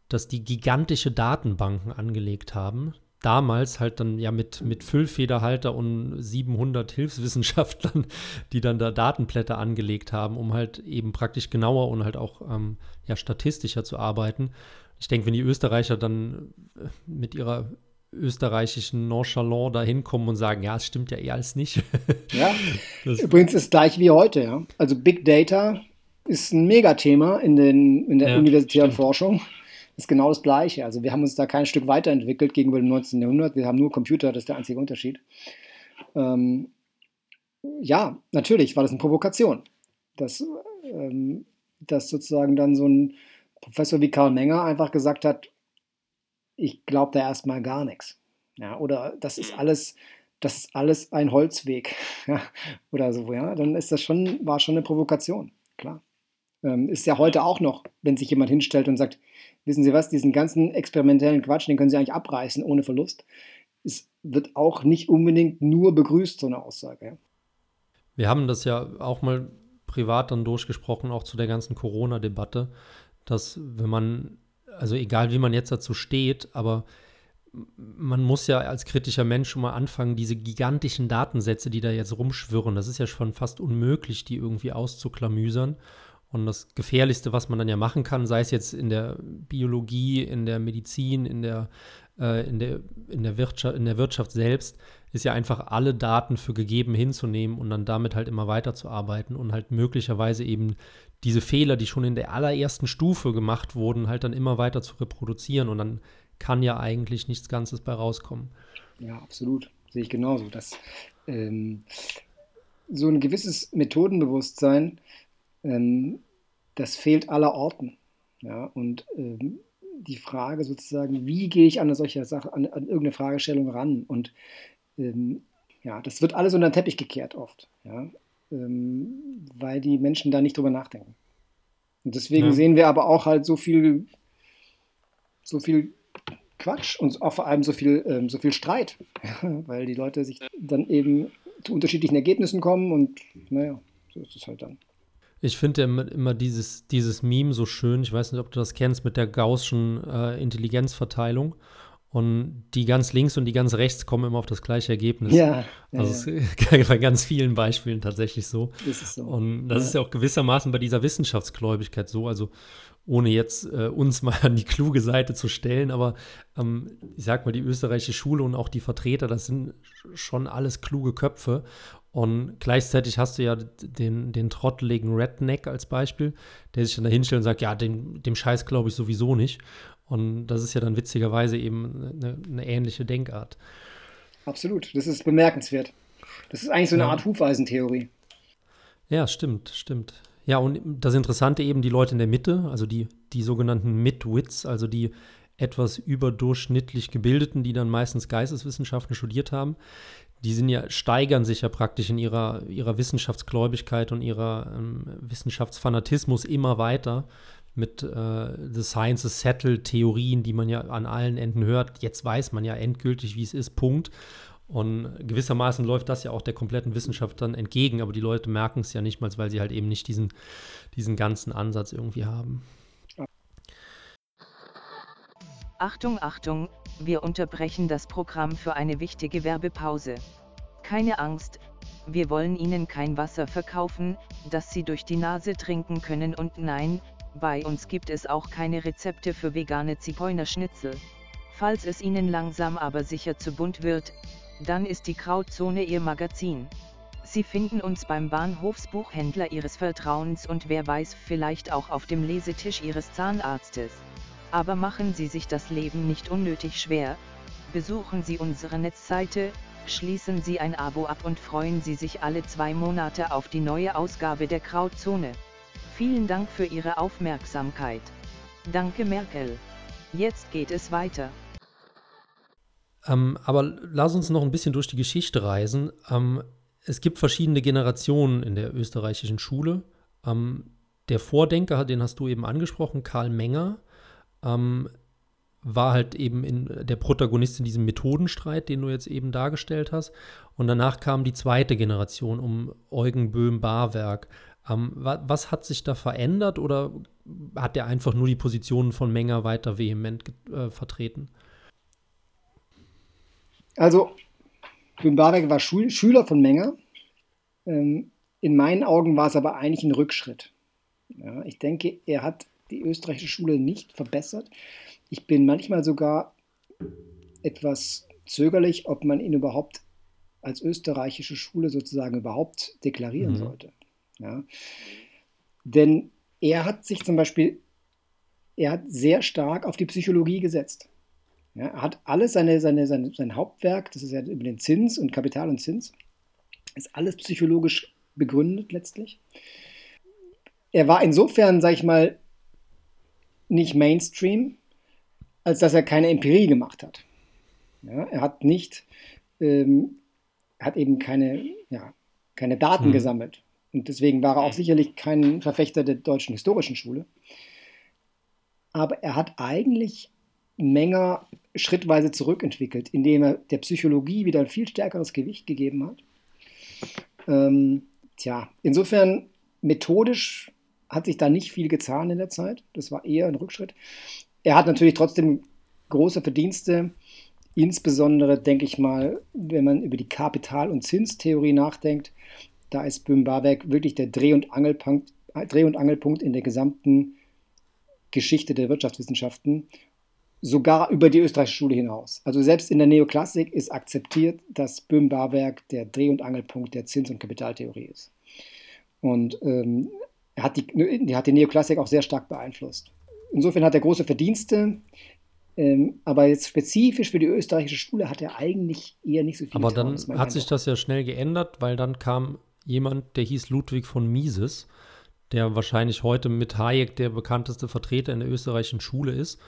Speaker 2: dass die gigantische Datenbanken angelegt haben. Damals halt dann ja mit, mit Füllfederhalter und 700 Hilfswissenschaftlern, (laughs) die dann da Datenblätter angelegt haben, um halt eben praktisch genauer und halt auch ähm, ja, statistischer zu arbeiten. Ich denke, wenn die Österreicher dann äh, mit ihrer österreichischen Nonchalant da hinkommen und sagen, ja, es stimmt ja eher als nicht. (laughs)
Speaker 1: ja, das übrigens ist gleich wie heute, ja. Also Big Data ist ein Megathema in, den, in der ja, universitären stimmt. Forschung. Ist genau das Gleiche. Also wir haben uns da kein Stück weiterentwickelt gegenüber dem 19. Jahrhundert. Wir haben nur Computer, das ist der einzige Unterschied. Ähm, ja, natürlich war das eine Provokation. Dass, ähm, dass sozusagen dann so ein Professor wie Karl Menger einfach gesagt hat, ich glaube da erstmal gar nichts. Ja, oder das ist alles, das ist alles ein Holzweg. (laughs) Ja, oder so, ja. Dann ist das schon, war schon eine Provokation, klar. Ähm, ist ja heute auch noch, wenn sich jemand hinstellt und sagt, wissen Sie was, diesen ganzen experimentellen Quatsch, den können Sie eigentlich abreißen ohne Verlust. Es wird auch nicht unbedingt nur begrüßt, so eine Aussage.
Speaker 2: Wir haben das ja auch mal privat dann durchgesprochen, auch zu der ganzen Corona-Debatte, dass wenn man, also egal wie man jetzt dazu steht, aber man muss ja als kritischer Mensch schon mal anfangen, diese gigantischen Datensätze, die da jetzt rumschwirren, das ist ja schon fast unmöglich, die irgendwie auszuklamüsern. Und das Gefährlichste, was man dann ja machen kann, sei es jetzt in der Biologie, in der Medizin, in der, äh, in der, in der, Wirtschaft, in der Wirtschaft selbst, ist ja einfach alle Daten für gegeben hinzunehmen und dann damit halt immer weiterzuarbeiten und halt möglicherweise eben diese Fehler, die schon in der allerersten Stufe gemacht wurden, halt dann immer weiter zu reproduzieren. Und dann kann ja eigentlich nichts Ganzes bei rauskommen.
Speaker 1: Ja, absolut. Sehe ich genauso. Dass ähm, so ein gewisses Methodenbewusstsein, ähm, das fehlt aller Orten. Ja, und ähm, die Frage sozusagen, wie gehe ich an eine solche Sache, an, an irgendeine Fragestellung ran? Und ähm, ja, das wird alles unter den Teppich gekehrt oft, ja, ähm, weil die Menschen da nicht drüber nachdenken. Und deswegen ja. sehen wir aber auch halt so viel, so viel Quatsch und auch vor allem so viel, ähm, so viel Streit, weil die Leute sich dann eben zu unterschiedlichen Ergebnissen kommen und naja, so ist es halt dann.
Speaker 2: Ich finde immer, immer dieses, dieses Meme so schön. Ich weiß nicht, ob du das kennst mit der Gaußschen äh, Intelligenzverteilung. Und die ganz links und die ganz rechts kommen immer auf das gleiche Ergebnis.
Speaker 1: Ja.
Speaker 2: ja also ja. (laughs) ist bei ganz vielen Beispielen tatsächlich so.
Speaker 1: Das ist so.
Speaker 2: Und das ja. ist ja auch gewissermaßen bei dieser Wissenschaftsgläubigkeit so. Also ohne jetzt äh, uns (laughs) mal an die kluge Seite zu stellen, aber ähm, ich sag mal, die österreichische Schule und auch die Vertreter, das sind schon alles kluge Köpfe. Und gleichzeitig hast du ja den, den trotteligen Redneck als Beispiel, der sich dann da hinstellt und sagt, ja, dem, dem Scheiß glaube ich sowieso nicht. Und das ist ja dann witzigerweise eben eine, eine, ähnliche Denkart.
Speaker 1: Absolut, das ist bemerkenswert. Das ist eigentlich so eine ja. Art Hufeisentheorie.
Speaker 2: Ja, stimmt, stimmt. Ja, und das Interessante eben die Leute in der Mitte, also die, die sogenannten Midwits, also die etwas überdurchschnittlich gebildeten, die dann meistens Geisteswissenschaften studiert haben, die sind ja, steigern sich ja praktisch in ihrer, ihrer Wissenschaftsgläubigkeit und ihrer ähm, Wissenschaftsfanatismus immer weiter mit äh, The Science is Settled Theorien, die man ja an allen Enden hört. Jetzt weiß man ja endgültig, wie es ist, Punkt. Und gewissermaßen läuft das ja auch der kompletten Wissenschaft dann entgegen, aber die Leute merken es ja nicht mal, weil sie halt eben nicht diesen, diesen ganzen Ansatz irgendwie haben.
Speaker 4: Achtung, Achtung, wir unterbrechen das Programm für eine wichtige Werbepause. Keine Angst, wir wollen Ihnen kein Wasser verkaufen, das Sie durch die Nase trinken können und nein, bei uns gibt es auch keine Rezepte für vegane Zigeunerschnitzel. Falls es Ihnen langsam aber sicher zu bunt wird, dann ist die Krautzone Ihr Magazin. Sie finden uns beim Bahnhofsbuchhändler Ihres Vertrauens und wer weiß vielleicht auch auf dem Lesetisch Ihres Zahnarztes. Aber machen Sie sich das Leben nicht unnötig schwer, besuchen Sie unsere Netzseite, schließen Sie ein Abo ab und freuen Sie sich alle zwei Monate auf die neue Ausgabe der Krautzone. Vielen Dank für Ihre Aufmerksamkeit. Danke Merkel. Jetzt geht es weiter.
Speaker 2: Ähm, aber lass uns noch ein bisschen durch die Geschichte reisen. Ähm, es gibt verschiedene Generationen in der österreichischen Schule. Ähm, der Vordenker, den hast du eben angesprochen, Karl Menger, ähm, war halt eben in, der Protagonist in diesem Methodenstreit, den du jetzt eben dargestellt hast. Und danach kam die zweite Generation um Eugen Böhm-Barwerk. Ähm, wa was hat sich da verändert oder hat er einfach nur die Positionen von Menger weiter vehement äh, vertreten?
Speaker 1: Also, Böhm Barwerk war Schul Schüler von Menger. Ähm, in meinen Augen war es aber eigentlich ein Rückschritt. Ja, ich denke, er hat die österreichische Schule nicht verbessert. Ich bin manchmal sogar etwas zögerlich, ob man ihn überhaupt als österreichische Schule sozusagen überhaupt deklarieren mhm. sollte. Ja. Denn er hat sich zum Beispiel, er hat sehr stark auf die Psychologie gesetzt. Ja, er hat alles seine, seine, seine, sein Hauptwerk, das ist ja über den Zins und Kapital und Zins, ist alles psychologisch begründet letztlich. Er war insofern, sag ich mal, nicht Mainstream, als dass er keine Empirie gemacht hat. Ja, er hat nicht, ähm, hat eben keine, ja, keine Daten hm. gesammelt. Und deswegen war er auch sicherlich kein Verfechter der deutschen historischen Schule. Aber er hat eigentlich Menger schrittweise zurückentwickelt, indem er der Psychologie wieder ein viel stärkeres Gewicht gegeben hat. Ähm, tja, insofern methodisch hat sich da nicht viel getan in der Zeit. Das war eher ein Rückschritt. Er hat natürlich trotzdem große Verdienste, insbesondere denke ich mal, wenn man über die Kapital- und Zinstheorie nachdenkt, da ist Böhm-Barwerk wirklich der Dreh- und, Angelpunkt, Dreh- und Angelpunkt in der gesamten Geschichte der Wirtschaftswissenschaften, sogar über die österreichische Schule hinaus. Also selbst in der Neoklassik ist akzeptiert, dass Böhm-Barwerk der Dreh- und Angelpunkt der Zins- und Kapitaltheorie ist. Und ähm, er hat die, er hat die Neoklassik auch sehr stark beeinflusst. Insofern hat er große Verdienste. Ähm, aber jetzt spezifisch für die österreichische Schule hat er eigentlich eher nicht so viel
Speaker 2: Aber getan, dann hat sich das ja schnell geändert, weil dann kam jemand, der hieß Ludwig von Mises, der wahrscheinlich heute mit Hayek der bekannteste Vertreter in der österreichischen Schule ist.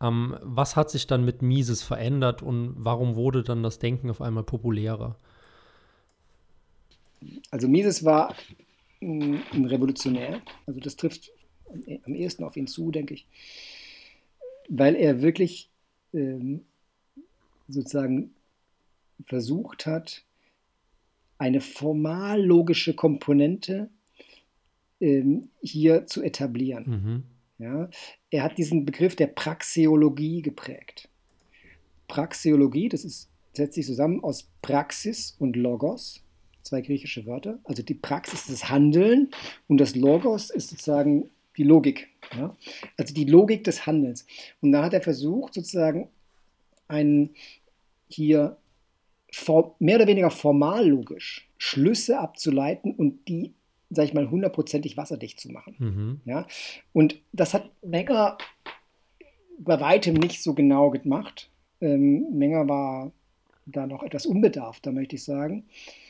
Speaker 2: Ähm, was hat sich dann mit Mises verändert und warum wurde dann das Denken auf einmal populärer?
Speaker 1: Also Mises war ein Revolutionär, also das trifft am ehesten auf ihn zu, denke ich, weil er wirklich ähm, sozusagen versucht hat, eine formal logische Komponente ähm, hier zu etablieren. Mhm. Ja, er hat diesen Begriff der Praxeologie geprägt. Praxeologie, das ist, setzt sich zusammen aus Praxis und Logos, zwei griechische Wörter. Also die Praxis ist das Handeln und das Logos ist sozusagen die Logik. Ja? Also die Logik des Handelns. Und da hat er versucht, sozusagen einen hier mehr oder weniger formal logisch Schlüsse abzuleiten und die sag ich mal, hundertprozentig wasserdicht zu machen. Mhm. Ja? Und das hat Menger bei weitem nicht so genau gemacht. Ähm, Menger war da noch etwas unbedarft, da möchte ich sagen.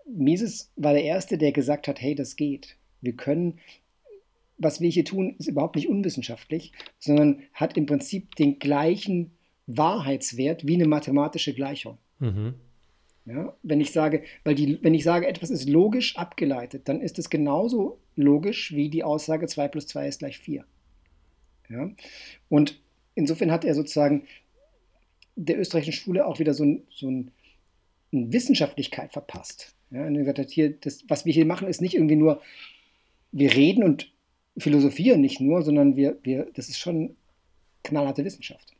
Speaker 1: Mises war der Erste, der gesagt hat, hey, das geht. Wir können, was wir hier tun, ist überhaupt nicht unwissenschaftlich, sondern hat im Prinzip den gleichen Wahrheitswert wie eine mathematische Gleichung. Mhm. Ja, wenn ich sage, weil die, wenn ich sage, etwas ist logisch abgeleitet, dann ist es genauso logisch wie die Aussage 2 plus 2 ist gleich 4. Ja? Und insofern hat er sozusagen der österreichischen Schule auch wieder so, ein, so ein, Wissenschaftlichkeit verpasst. Ja? Und gesagt hat, hier, das, was wir hier machen, ist nicht irgendwie nur, wir reden und philosophieren nicht nur, sondern wir, wir, das ist schon knallharte Wissenschaft.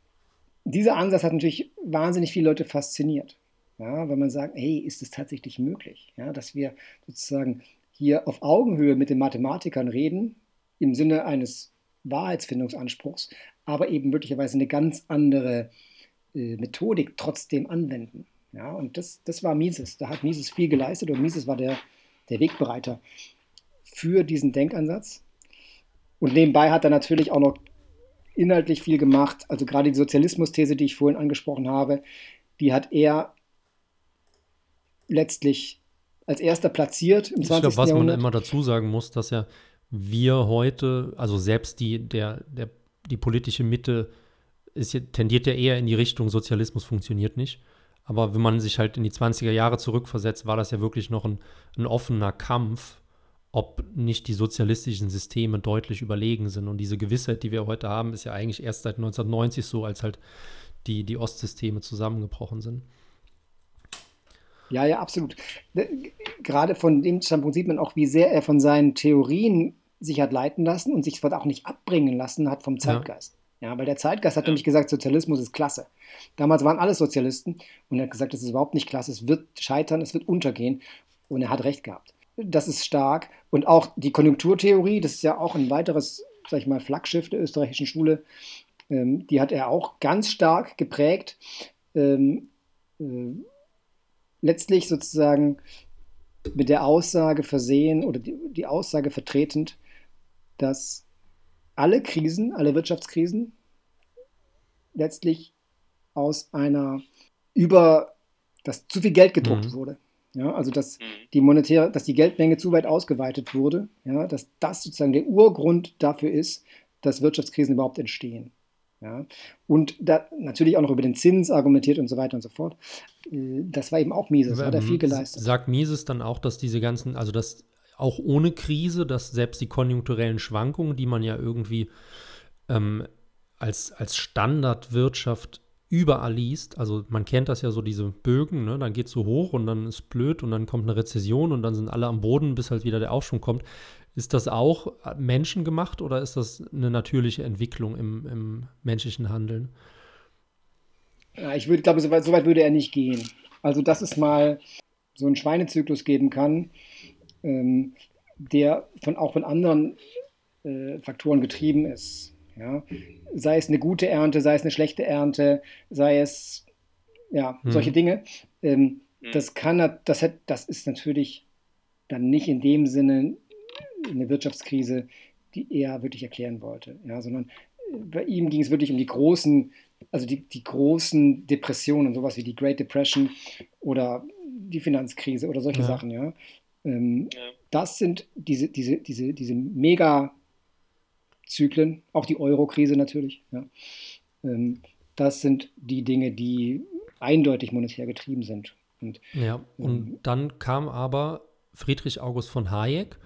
Speaker 1: Dieser Ansatz hat natürlich wahnsinnig viele Leute fasziniert. Ja, wenn man sagt, hey, ist es tatsächlich möglich, ja, dass wir sozusagen hier auf Augenhöhe mit den Mathematikern reden, im Sinne eines Wahrheitsfindungsanspruchs, aber eben möglicherweise eine ganz andere äh, Methodik trotzdem anwenden. Ja, und das, das war Mises. Da hat Mises viel geleistet und Mises war der, der Wegbereiter für diesen Denkansatz. Und nebenbei hat er natürlich auch noch inhaltlich viel gemacht. Also gerade die Sozialismus-These, die ich vorhin angesprochen habe, die hat er letztlich als erster platziert im 20. Ich glaube,
Speaker 2: was
Speaker 1: Jahrhundert.
Speaker 2: man immer dazu sagen muss, dass ja wir heute, also selbst die, der, der, die politische Mitte ist, tendiert ja eher in die Richtung, Sozialismus funktioniert nicht. Aber wenn man sich halt in die 20er Jahre zurückversetzt, war das ja wirklich noch ein, ein offener Kampf, ob nicht die sozialistischen Systeme deutlich überlegen sind. Und diese Gewissheit, die wir heute haben, ist ja eigentlich erst seit 1990 so, als halt die, die Ostsysteme zusammengebrochen sind.
Speaker 1: Ja, ja, absolut. Gerade von dem Standpunkt sieht man auch, wie sehr er von seinen Theorien sich hat leiten lassen und sich auch nicht abbringen lassen hat vom Zeitgeist. Ja, ja weil der Zeitgeist hat ja. nämlich gesagt, Sozialismus ist klasse. Damals waren alle Sozialisten und er hat gesagt, das ist überhaupt nicht klasse, es wird scheitern, es wird untergehen und er hat recht gehabt. Das ist stark und auch die Konjunkturtheorie, das ist ja auch ein weiteres, sag ich mal, Flaggschiff der österreichischen Schule, ähm, die hat er auch ganz stark geprägt. Ähm, äh, letztlich sozusagen mit der Aussage versehen oder die, die Aussage vertretend, dass alle Krisen, alle Wirtschaftskrisen letztlich aus einer über, dass zu viel Geld gedruckt mhm. wurde. Ja, also dass mhm. die monetäre, dass die Geldmenge zu weit ausgeweitet wurde, ja, dass das sozusagen der Urgrund dafür ist, dass Wirtschaftskrisen überhaupt entstehen. Ja? Und da natürlich auch noch über den Zins argumentiert und so weiter und so fort. Äh, das war eben auch Mises, hat er viel geleistet.
Speaker 2: Sagt Mises dann auch, dass diese ganzen, also dass auch ohne Krise, dass selbst die konjunkturellen Schwankungen, die man ja irgendwie ähm, als, als Standardwirtschaft überall liest, also man kennt das ja so, diese Bögen, ne? dann geht es so hoch und dann ist blöd und dann kommt eine Rezession und dann sind alle am Boden, bis halt wieder der Aufschwung kommt. Ist das auch menschengemacht oder ist das eine natürliche Entwicklung im, im menschlichen Handeln?
Speaker 1: Ja, ich würde, glaube, so weit, so weit würde er nicht gehen. Also, dass es mal so einen Schweinezyklus geben kann, ähm, der von, auch von anderen äh, Faktoren getrieben ist. Ja? Sei es eine gute Ernte, sei es eine schlechte Ernte, sei es ja, hm. solche Dinge. Ähm, hm. Das kann, das, hat, das ist natürlich dann nicht in dem Sinne eine Wirtschaftskrise, die er wirklich erklären wollte, ja, sondern äh, bei ihm ging es wirklich um die großen also die, die großen Depressionen, sowas wie die Great Depression oder die Finanzkrise oder solche ja. Sachen, ja. Ähm, ja. Das sind diese, diese, diese, diese Mega-Zyklen, auch die Euro-Krise natürlich, ja. Ähm, das sind die Dinge, die eindeutig monetär getrieben sind.
Speaker 2: Und, ja, und ähm, dann kam aber Friedrich August von Hayek,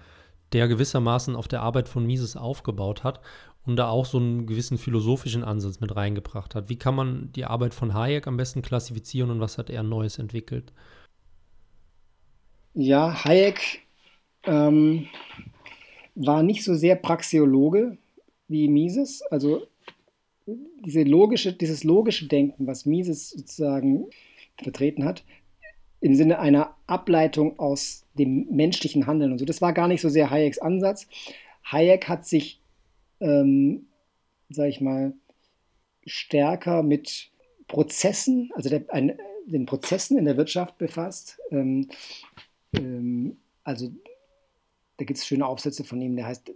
Speaker 2: der gewissermaßen auf der Arbeit von Mises aufgebaut hat und da auch so einen gewissen philosophischen Ansatz mit reingebracht hat. Wie kann man die Arbeit von Hayek am besten klassifizieren und was hat er Neues entwickelt?
Speaker 1: Ja, Hayek ähm, war nicht so sehr Praxeologe wie Mises. Also diese logische, dieses logische Denken, was Mises sozusagen vertreten hat, im Sinne einer Ableitung aus dem menschlichen Handeln und so. Das war gar nicht so sehr Hayeks Ansatz. Hayek hat sich, ähm, sag ich mal, stärker mit Prozessen, also der, ein, den Prozessen in der Wirtschaft befasst. Ähm, ähm, also da gibt es schöne Aufsätze von ihm, der heißt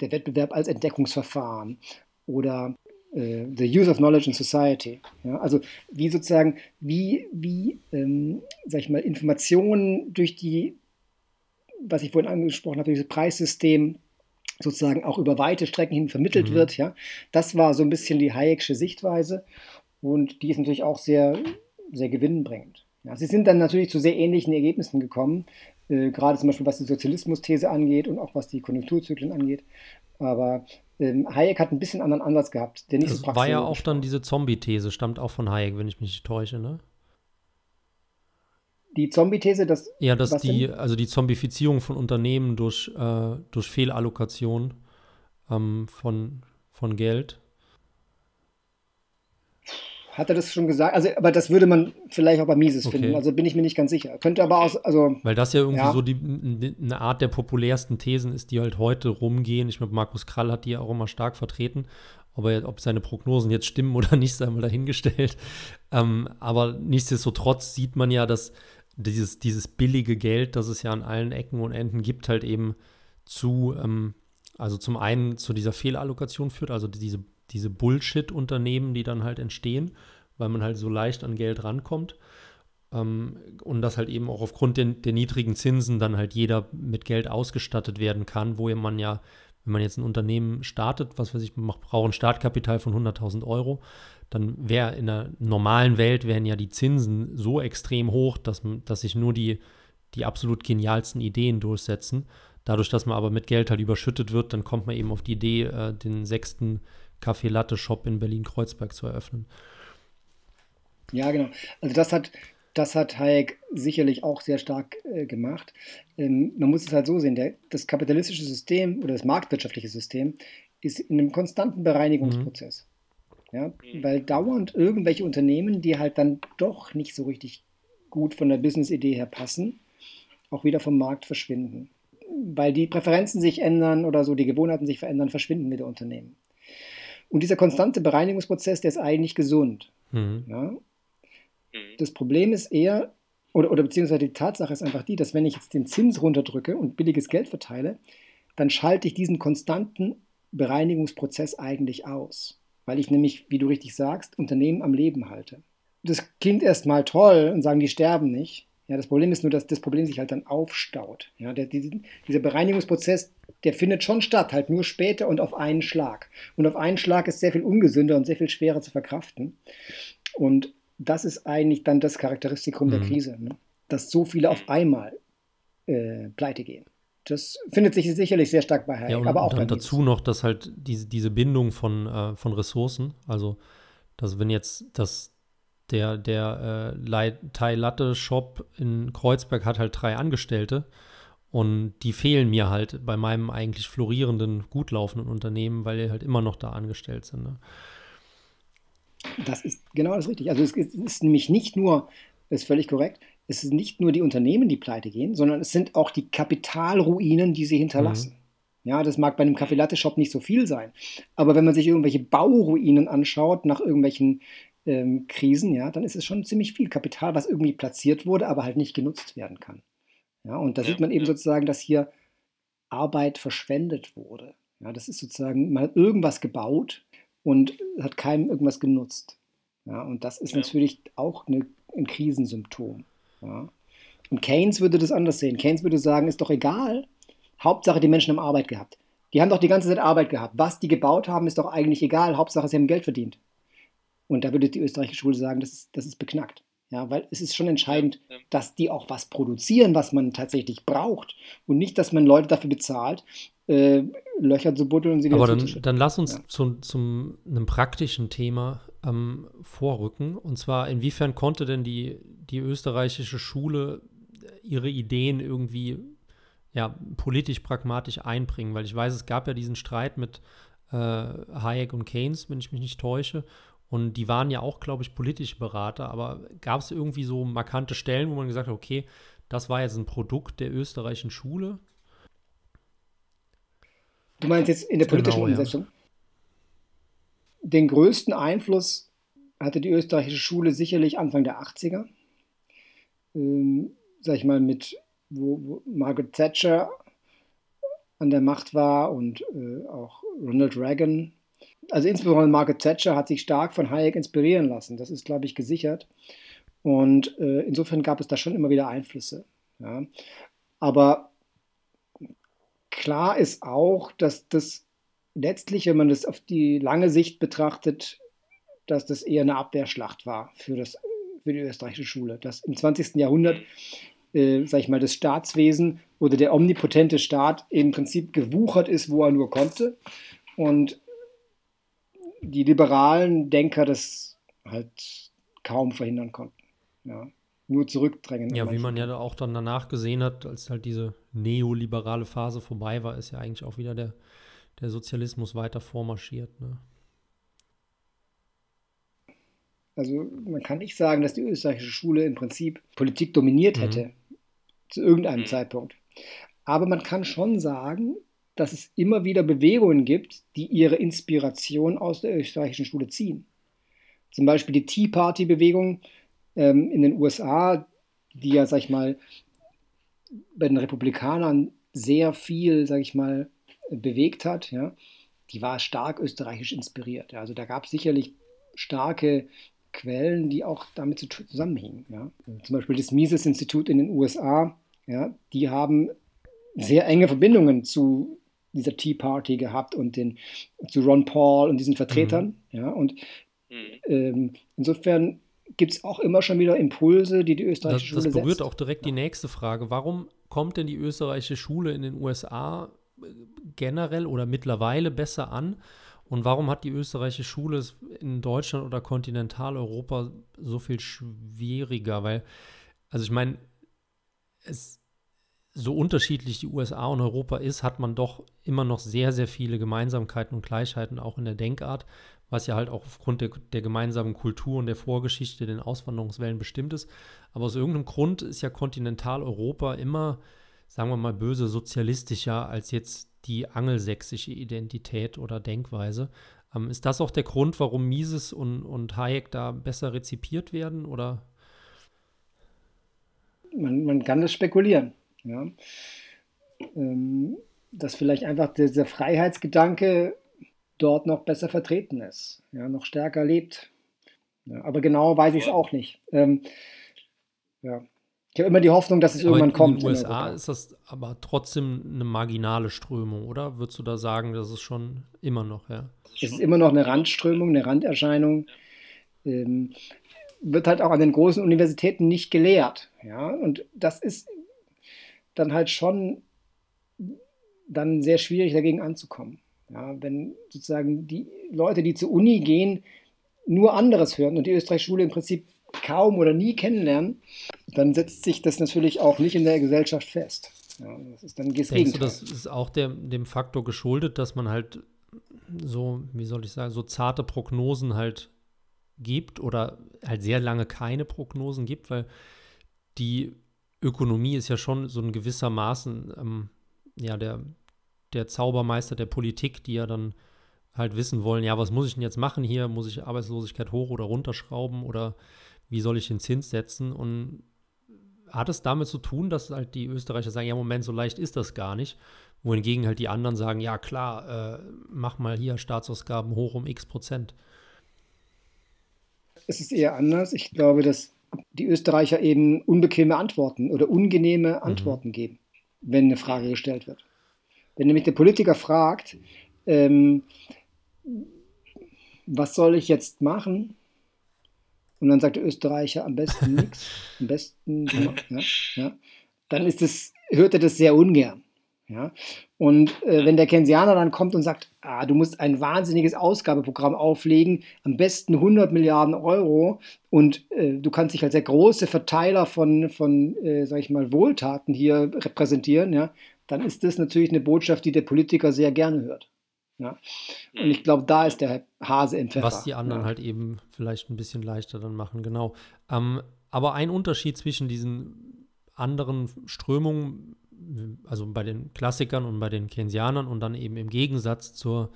Speaker 1: der Wettbewerb als Entdeckungsverfahren oder äh, The Use of Knowledge in Society. Ja, also wie sozusagen, wie, wie ähm, sag ich mal, Informationen durch die, was ich vorhin angesprochen habe, dieses Preissystem sozusagen auch über weite Strecken hin vermittelt mhm. wird. Ja, das war so ein bisschen die Hayek'sche Sichtweise und die ist natürlich auch sehr, sehr gewinnbringend. Ja, sie sind dann natürlich zu sehr ähnlichen Ergebnissen gekommen, äh, gerade zum Beispiel was die Sozialismus-These angeht und auch was die Konjunkturzyklen angeht. Aber ähm, Hayek hat ein bisschen anderen Ansatz gehabt,
Speaker 2: der nicht das so war ja auch dann diese Zombie-These, stammt auch von Hayek, wenn ich mich nicht täusche, ne?
Speaker 1: Die Zombie-These, dass.
Speaker 2: Ja, dass die, denn? also die Zombifizierung von Unternehmen durch, äh, durch Fehlallokation ähm, von, von Geld
Speaker 1: hat er das schon gesagt? Also, aber das würde man vielleicht auch bei Mises okay. finden. Also bin ich mir nicht ganz sicher. Könnte aber auch, also.
Speaker 2: Weil das ja irgendwie ja. so die, eine Art der populärsten Thesen ist, die halt heute rumgehen. Ich glaube, Markus Krall hat die ja auch immer stark vertreten. Ob, er, ob seine Prognosen jetzt stimmen oder (laughs) nicht, sei mal dahingestellt. Ähm, aber nichtsdestotrotz sieht man ja, dass dieses, dieses billige Geld, das es ja an allen Ecken und Enden gibt, halt eben zu, ähm, also zum einen zu dieser Fehlallokation führt, also diese diese Bullshit-Unternehmen, die dann halt entstehen, weil man halt so leicht an Geld rankommt. Ähm, und dass halt eben auch aufgrund der, der, niedrigen Zinsen dann halt jeder mit Geld ausgestattet werden kann, wo man ja, wenn man jetzt ein Unternehmen startet, was weiß ich, man braucht ein Startkapital von 100.000 Euro, dann wäre in der normalen Welt wären ja die Zinsen so extrem hoch, dass, dass sich nur die, die absolut genialsten Ideen durchsetzen. Dadurch, dass man aber mit Geld halt überschüttet wird, dann kommt man eben auf die Idee, äh, den sechsten Kaffee-Latte-Shop in Berlin-Kreuzberg zu eröffnen.
Speaker 1: Ja, genau. Also das hat, das hat Hayek sicherlich auch sehr stark äh, gemacht. Ähm, man muss es halt so sehen, der, das kapitalistische System oder das marktwirtschaftliche System ist in einem konstanten Bereinigungsprozess. Mhm. Ja, weil dauernd irgendwelche Unternehmen, die halt dann doch nicht so richtig gut von der Business-Idee her passen, auch wieder vom Markt verschwinden. Weil die Präferenzen sich ändern oder so, die Gewohnheiten sich verändern, verschwinden mit der Unternehmen. Und dieser konstante Bereinigungsprozess, der ist eigentlich gesund. Mhm. Ja? Mhm. Das Problem ist eher, oder, oder beziehungsweise die Tatsache ist einfach die, dass wenn ich jetzt den Zins runterdrücke und billiges Geld verteile, dann schalte ich diesen konstanten Bereinigungsprozess eigentlich aus. Weil ich nämlich, wie du richtig sagst, Unternehmen am Leben halte. Das klingt erstmal toll und sagen, die sterben nicht. Ja, das Problem ist nur, dass das Problem sich halt dann aufstaut. Ja, der, die, dieser Bereinigungsprozess, der findet schon statt, halt nur später und auf einen Schlag. Und auf einen Schlag ist sehr viel ungesünder und sehr viel schwerer zu verkraften. Und das ist eigentlich dann das Charakteristikum mhm. der Krise, ne? dass so viele auf einmal äh, pleite gehen. Das findet sich sicherlich sehr stark bei Hayek, ja,
Speaker 2: und,
Speaker 1: aber auch
Speaker 2: und dann dazu noch, dass halt diese, diese Bindung von, äh, von Ressourcen, also dass wenn jetzt das der, der äh, Thai Latte Shop in Kreuzberg hat halt drei Angestellte und die fehlen mir halt bei meinem eigentlich florierenden, gut laufenden Unternehmen, weil die halt immer noch da angestellt sind. Ne?
Speaker 1: Das ist genau das richtig. Also es ist nämlich nicht nur, ist völlig korrekt, es sind nicht nur die Unternehmen, die pleite gehen, sondern es sind auch die Kapitalruinen, die sie hinterlassen. Mhm. Ja, das mag bei einem Kaffee-Latte-Shop nicht so viel sein. Aber wenn man sich irgendwelche Bauruinen anschaut, nach irgendwelchen ähm, Krisen, ja, dann ist es schon ziemlich viel Kapital, was irgendwie platziert wurde, aber halt nicht genutzt werden kann. Ja, und da ja, sieht man eben ja. sozusagen, dass hier Arbeit verschwendet wurde. Ja, das ist sozusagen, man hat irgendwas gebaut und hat keinem irgendwas genutzt. Ja, und das ist natürlich auch eine, ein Krisensymptom. Ja. Und Keynes würde das anders sehen. Keynes würde sagen, ist doch egal, Hauptsache die Menschen haben Arbeit gehabt. Die haben doch die ganze Zeit Arbeit gehabt. Was die gebaut haben, ist doch eigentlich egal. Hauptsache, sie haben Geld verdient. Und da würde die österreichische Schule sagen, das ist, das ist beknackt. Ja, weil es ist schon entscheidend, dass die auch was produzieren, was man tatsächlich braucht. Und nicht, dass man Leute dafür bezahlt, äh, Löcher zu buddeln und sie
Speaker 2: wieder Aber dann, dann lass uns ja. zu, zum einem praktischen Thema ähm, vorrücken. Und zwar, inwiefern konnte denn die, die österreichische Schule ihre Ideen irgendwie ja, politisch pragmatisch einbringen? Weil ich weiß, es gab ja diesen Streit mit äh, Hayek und Keynes, wenn ich mich nicht täusche. Und die waren ja auch, glaube ich, politische Berater, aber gab es irgendwie so markante Stellen, wo man gesagt hat, okay, das war jetzt ein Produkt der österreichischen Schule?
Speaker 1: Du meinst jetzt in der politischen genau, Umsetzung? Ja. Den größten Einfluss hatte die österreichische Schule sicherlich Anfang der 80er. Ähm, sag ich mal, mit wo, wo Margaret Thatcher an der Macht war und äh, auch Ronald Reagan also insbesondere Margaret Thatcher hat sich stark von Hayek inspirieren lassen. Das ist, glaube ich, gesichert. Und äh, insofern gab es da schon immer wieder Einflüsse. Ja. Aber klar ist auch, dass das letztlich, wenn man das auf die lange Sicht betrachtet, dass das eher eine Abwehrschlacht war für, das, für die österreichische Schule. Dass im 20. Jahrhundert, äh, sag ich mal, das Staatswesen oder der omnipotente Staat im Prinzip gewuchert ist, wo er nur konnte. Und die liberalen Denker das halt kaum verhindern konnten. Ja, nur zurückdrängen.
Speaker 2: Ja, wie man ja auch dann danach gesehen hat, als halt diese neoliberale Phase vorbei war, ist ja eigentlich auch wieder der, der Sozialismus weiter vormarschiert. Ne?
Speaker 1: Also man kann nicht sagen, dass die österreichische Schule im Prinzip Politik dominiert mhm. hätte, mhm. zu irgendeinem. Zeitpunkt. Aber man kann schon sagen, dass es immer wieder Bewegungen gibt, die ihre Inspiration aus der österreichischen Schule ziehen. Zum Beispiel die Tea Party-Bewegung ähm, in den USA, die ja, sag ich mal, bei den Republikanern sehr viel, sag ich mal, bewegt hat, ja, die war stark österreichisch inspiriert. Ja. Also da gab es sicherlich starke Quellen, die auch damit zusammenhingen. Ja. Zum Beispiel das Mises-Institut in den USA, ja, die haben sehr enge Verbindungen zu dieser Tea Party gehabt und den, zu Ron Paul und diesen Vertretern. Mhm. Ja, und mhm. ähm, insofern gibt es auch immer schon wieder Impulse, die die österreichische
Speaker 2: das,
Speaker 1: Schule
Speaker 2: Das berührt
Speaker 1: setzt.
Speaker 2: auch direkt die nächste Frage. Warum kommt denn die österreichische Schule in den USA äh, generell oder mittlerweile besser an? Und warum hat die österreichische Schule es in Deutschland oder Kontinentaleuropa so viel schwieriger? Weil, also ich meine, es so unterschiedlich die USA und Europa ist, hat man doch immer noch sehr, sehr viele Gemeinsamkeiten und Gleichheiten auch in der Denkart, was ja halt auch aufgrund der, der gemeinsamen Kultur und der Vorgeschichte den Auswanderungswellen bestimmt ist. Aber aus irgendeinem Grund ist ja Kontinentaleuropa immer, sagen wir mal, böse sozialistischer als jetzt die angelsächsische Identität oder Denkweise. Ähm, ist das auch der Grund, warum Mises und, und Hayek da besser rezipiert werden? Oder?
Speaker 1: Man, man kann das spekulieren. Ja? Ähm, dass vielleicht einfach dieser Freiheitsgedanke dort noch besser vertreten ist, ja, noch stärker lebt. Ja, aber genau weiß ich es auch nicht. Ähm, ja. Ich habe immer die Hoffnung, dass es aber irgendwann kommt.
Speaker 2: In den USA in ist das aber trotzdem eine marginale Strömung, oder? Würdest du da sagen, dass es schon immer noch, ja?
Speaker 1: Es ist immer noch eine Randströmung, eine Randerscheinung. Ähm, wird halt auch an den großen Universitäten nicht gelehrt. Ja? Und das ist dann halt schon dann sehr schwierig dagegen anzukommen. Ja, wenn sozusagen die Leute, die zur Uni gehen, nur anderes hören und die österreichische Schule im Prinzip kaum oder nie kennenlernen, dann setzt sich das natürlich auch nicht in der Gesellschaft fest. Ja, das ist dann
Speaker 2: Denkst du, das ist auch der, dem Faktor geschuldet, dass man halt so, wie soll ich sagen, so zarte Prognosen halt gibt oder halt sehr lange keine Prognosen gibt, weil die Ökonomie ist ja schon so ein gewissermaßen ähm, ja der, der Zaubermeister der Politik, die ja dann halt wissen wollen, ja, was muss ich denn jetzt machen hier? Muss ich Arbeitslosigkeit hoch oder runterschrauben oder wie soll ich den Zins setzen? Und hat es damit zu tun, dass halt die Österreicher sagen, ja, Moment, so leicht ist das gar nicht, wohingegen halt die anderen sagen, ja klar, äh, mach mal hier Staatsausgaben hoch um x Prozent.
Speaker 1: Es ist eher anders. Ich glaube, dass die Österreicher eben unbequeme Antworten oder ungenehme mhm. Antworten mhm. geben, wenn eine Frage gestellt wird. Wenn nämlich der Politiker fragt, ähm, was soll ich jetzt machen? Und dann sagt der Österreicher am besten (laughs) nichts, am besten, ja, ja, dann ist es, hört er das sehr ungern. Ja? Und äh, wenn der Keynesianer dann kommt und sagt, ah, du musst ein wahnsinniges Ausgabeprogramm auflegen, am besten 100 Milliarden Euro und äh, du kannst dich als der große Verteiler von, von äh, sag ich mal, Wohltaten hier repräsentieren, ja, dann ist das natürlich eine Botschaft, die der Politiker sehr gerne hört. Ja. Und ich glaube, da ist der Hase im Pfeffer.
Speaker 2: Was die anderen ja. halt eben vielleicht ein bisschen leichter dann machen, genau. Ähm, aber ein Unterschied zwischen diesen anderen Strömungen, also bei den Klassikern und bei den Keynesianern und dann eben im Gegensatz zur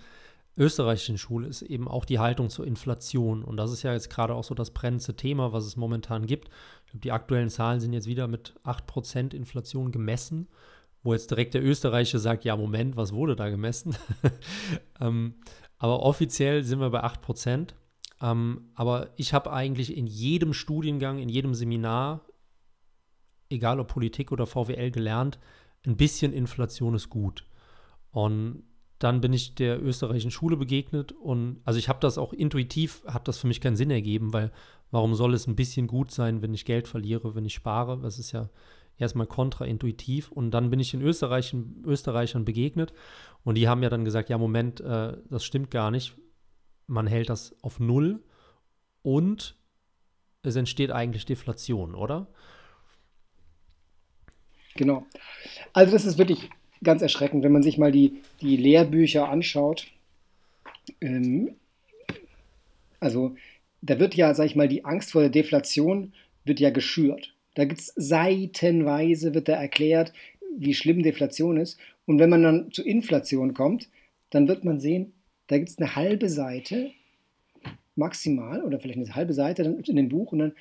Speaker 2: österreichischen Schule ist eben auch die Haltung zur Inflation. Und das ist ja jetzt gerade auch so das brennendste Thema, was es momentan gibt. Ich glaube, die aktuellen Zahlen sind jetzt wieder mit 8% Inflation gemessen wo jetzt direkt der Österreicher sagt, ja, Moment, was wurde da gemessen? (laughs) ähm, aber offiziell sind wir bei 8 Prozent. Ähm, aber ich habe eigentlich in jedem Studiengang, in jedem Seminar, egal ob Politik oder VWL, gelernt, ein bisschen Inflation ist gut. Und dann bin ich der österreichischen Schule begegnet und also ich habe das auch intuitiv, hat das für mich keinen Sinn ergeben, weil warum soll es ein bisschen gut sein, wenn ich Geld verliere, wenn ich spare? Das ist ja erstmal kontraintuitiv. Und dann bin ich den Österreichern, Österreichern begegnet und die haben ja dann gesagt, ja, Moment, äh, das stimmt gar nicht. Man hält das auf Null und es entsteht eigentlich Deflation, oder?
Speaker 1: Genau. Also das ist wirklich ganz erschreckend, wenn man sich mal die, die Lehrbücher anschaut. Ähm, also da wird ja, sag ich mal, die Angst vor der Deflation wird ja geschürt. Da gibt es seitenweise, wird da erklärt, wie schlimm Deflation ist. Und wenn man dann zu Inflation kommt, dann wird man sehen, da gibt es eine halbe Seite maximal oder vielleicht eine halbe Seite in dem Buch und dann,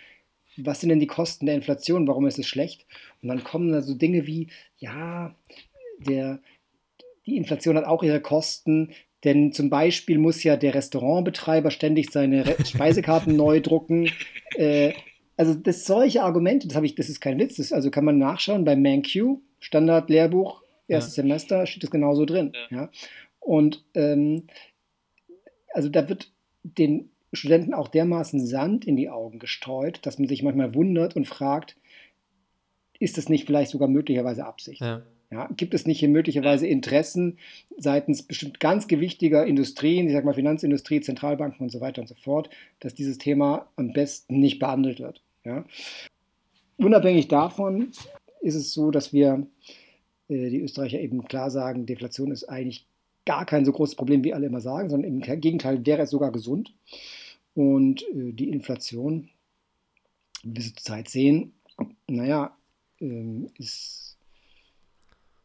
Speaker 1: was sind denn die Kosten der Inflation, warum ist es schlecht? Und dann kommen da so Dinge wie, ja, der, die Inflation hat auch ihre Kosten, denn zum Beispiel muss ja der Restaurantbetreiber ständig seine (laughs) Speisekarten neu drucken. Äh, also das solche Argumente, das habe ich, das ist kein Witz, das also kann man nachschauen bei ManQ, Standard-Lehrbuch, erstes ja. Semester, steht das genauso drin. Ja. ja. Und ähm, also da wird den Studenten auch dermaßen Sand in die Augen gestreut, dass man sich manchmal wundert und fragt, ist das nicht vielleicht sogar möglicherweise Absicht? Ja. Ja, gibt es nicht hier möglicherweise Interessen seitens bestimmt ganz gewichtiger Industrien, ich sage mal Finanzindustrie, Zentralbanken und so weiter und so fort, dass dieses Thema am besten nicht behandelt wird? Ja. Unabhängig davon ist es so, dass wir äh, die Österreicher eben klar sagen, Deflation ist eigentlich gar kein so großes Problem, wie alle immer sagen, sondern im Gegenteil wäre es sogar gesund. Und äh, die Inflation, wie wir sie zurzeit sehen, naja, ähm, ist,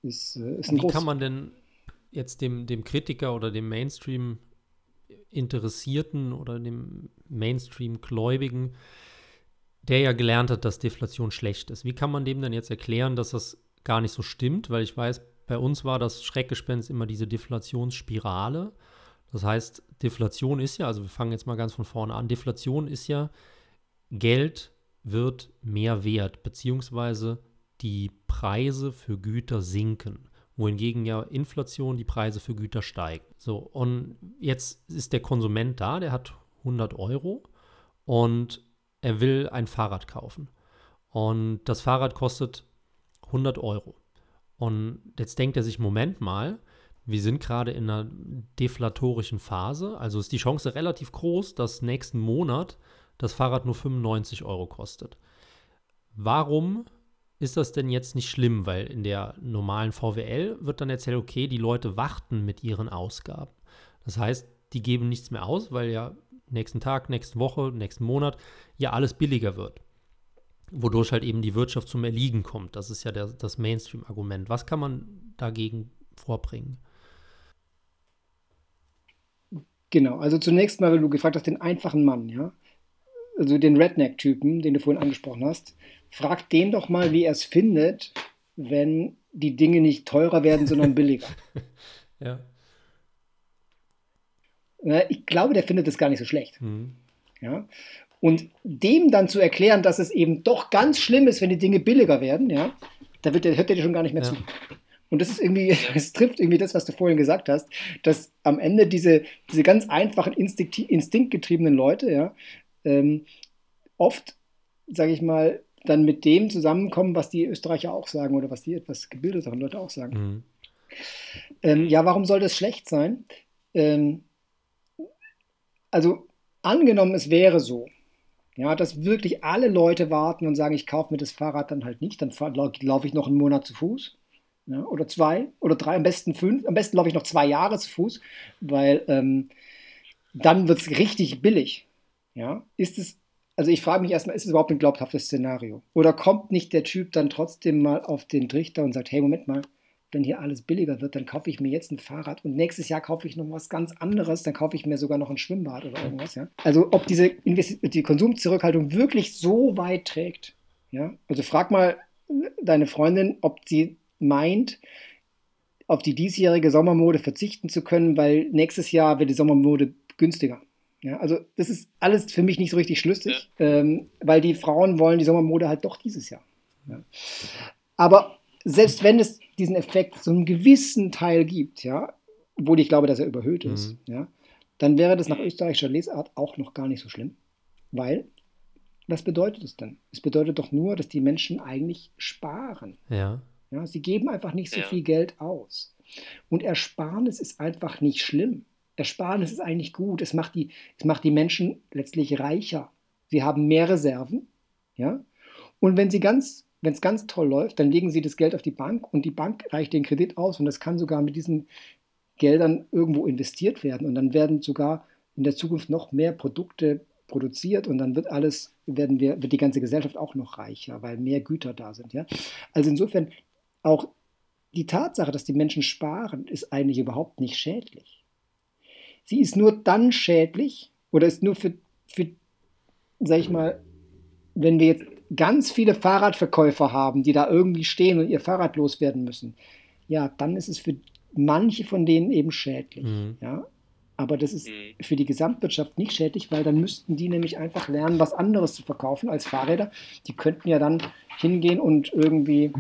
Speaker 2: ist, äh, ist ein Wie kann man denn jetzt dem, dem Kritiker oder dem Mainstream Interessierten oder dem Mainstream Gläubigen der ja gelernt hat, dass Deflation schlecht ist. Wie kann man dem denn jetzt erklären, dass das gar nicht so stimmt? Weil ich weiß, bei uns war das Schreckgespenst immer diese Deflationsspirale. Das heißt, Deflation ist ja, also wir fangen jetzt mal ganz von vorne an, Deflation ist ja, Geld wird mehr wert, beziehungsweise die Preise für Güter sinken wohingegen ja Inflation die Preise für Güter steigen. So, und jetzt ist der Konsument da, der hat 100 Euro und er will ein Fahrrad kaufen. Und das Fahrrad kostet 100 Euro. Und jetzt denkt er sich, Moment mal, wir sind gerade in einer deflatorischen Phase. Also ist die Chance relativ groß, dass nächsten Monat das Fahrrad nur 95 Euro kostet. Warum ist das denn jetzt nicht schlimm? Weil in der normalen VWL wird dann erzählt, okay, die Leute warten mit ihren Ausgaben. Das heißt, die geben nichts mehr aus, weil ja nächsten Tag, nächste Woche, nächsten Monat ja alles billiger wird. Wodurch halt eben die Wirtschaft zum Erliegen kommt. Das ist ja der, das Mainstream-Argument. Was kann man dagegen vorbringen?
Speaker 1: Genau, also zunächst mal, wenn du gefragt hast, den einfachen Mann, ja, also den Redneck-Typen, den du vorhin angesprochen hast, frag den doch mal, wie er es findet, wenn die Dinge nicht teurer werden, sondern billiger. (laughs)
Speaker 2: ja.
Speaker 1: Ich glaube, der findet das gar nicht so schlecht. Mhm. Ja? Und dem dann zu erklären, dass es eben doch ganz schlimm ist, wenn die Dinge billiger werden, ja, da wird der, hört der dir schon gar nicht mehr ja. zu. Und das ist irgendwie, (laughs) es trifft irgendwie das, was du vorhin gesagt hast, dass am Ende diese, diese ganz einfachen, Instinkt, instinktgetriebenen Leute, ja, ähm, oft, sage ich mal, dann mit dem zusammenkommen, was die Österreicher auch sagen oder was die etwas gebildeteren Leute auch sagen. Mhm. Ähm, ja, warum soll das schlecht sein? Ähm, also angenommen, es wäre so, ja, dass wirklich alle Leute warten und sagen, ich kaufe mir das Fahrrad dann halt nicht, dann laufe ich noch einen Monat zu Fuß. Ja, oder zwei oder drei, am besten fünf. Am besten laufe ich noch zwei Jahre zu Fuß, weil ähm, dann wird es richtig billig. Ja, ist es, also ich frage mich erstmal, ist es überhaupt ein glaubhaftes Szenario? Oder kommt nicht der Typ dann trotzdem mal auf den Trichter und sagt, hey, Moment mal, wenn hier alles billiger wird, dann kaufe ich mir jetzt ein Fahrrad und nächstes Jahr kaufe ich noch was ganz anderes, dann kaufe ich mir sogar noch ein Schwimmbad oder irgendwas. Ja? Also ob diese Investi die Konsumzurückhaltung wirklich so weit trägt. Ja? Also frag mal deine Freundin, ob sie meint, auf die diesjährige Sommermode verzichten zu können, weil nächstes Jahr wird die Sommermode günstiger. Ja, also das ist alles für mich nicht so richtig schlüssig, ja. ähm, weil die Frauen wollen die Sommermode halt doch dieses Jahr. Ja. Aber selbst wenn es diesen Effekt so einen gewissen Teil gibt, ja, obwohl ich glaube, dass er überhöht ist, mhm. ja, dann wäre das nach österreichischer Lesart auch noch gar nicht so schlimm. Weil, was bedeutet es denn? Es bedeutet doch nur, dass die Menschen eigentlich sparen.
Speaker 2: Ja.
Speaker 1: Ja, sie geben einfach nicht so ja. viel Geld aus. Und Ersparnis ist einfach nicht schlimm. Ersparnis ist eigentlich gut. Es macht die, es macht die Menschen letztlich reicher. Sie haben mehr Reserven. Ja? Und wenn sie ganz wenn es ganz toll läuft, dann legen sie das Geld auf die Bank und die Bank reicht den Kredit aus und das kann sogar mit diesen Geldern irgendwo investiert werden und dann werden sogar in der Zukunft noch mehr Produkte produziert und dann wird alles, werden wir, wird die ganze Gesellschaft auch noch reicher, weil mehr Güter da sind. Ja? Also insofern auch die Tatsache, dass die Menschen sparen, ist eigentlich überhaupt nicht schädlich. Sie ist nur dann schädlich oder ist nur für, für sag ich mal, wenn wir jetzt ganz viele Fahrradverkäufer haben, die da irgendwie stehen und ihr Fahrrad loswerden müssen, ja, dann ist es für manche von denen eben schädlich. Mhm. Ja? Aber das ist mhm. für die Gesamtwirtschaft nicht schädlich, weil dann müssten die nämlich einfach lernen, was anderes zu verkaufen als Fahrräder. Die könnten ja dann hingehen und irgendwie,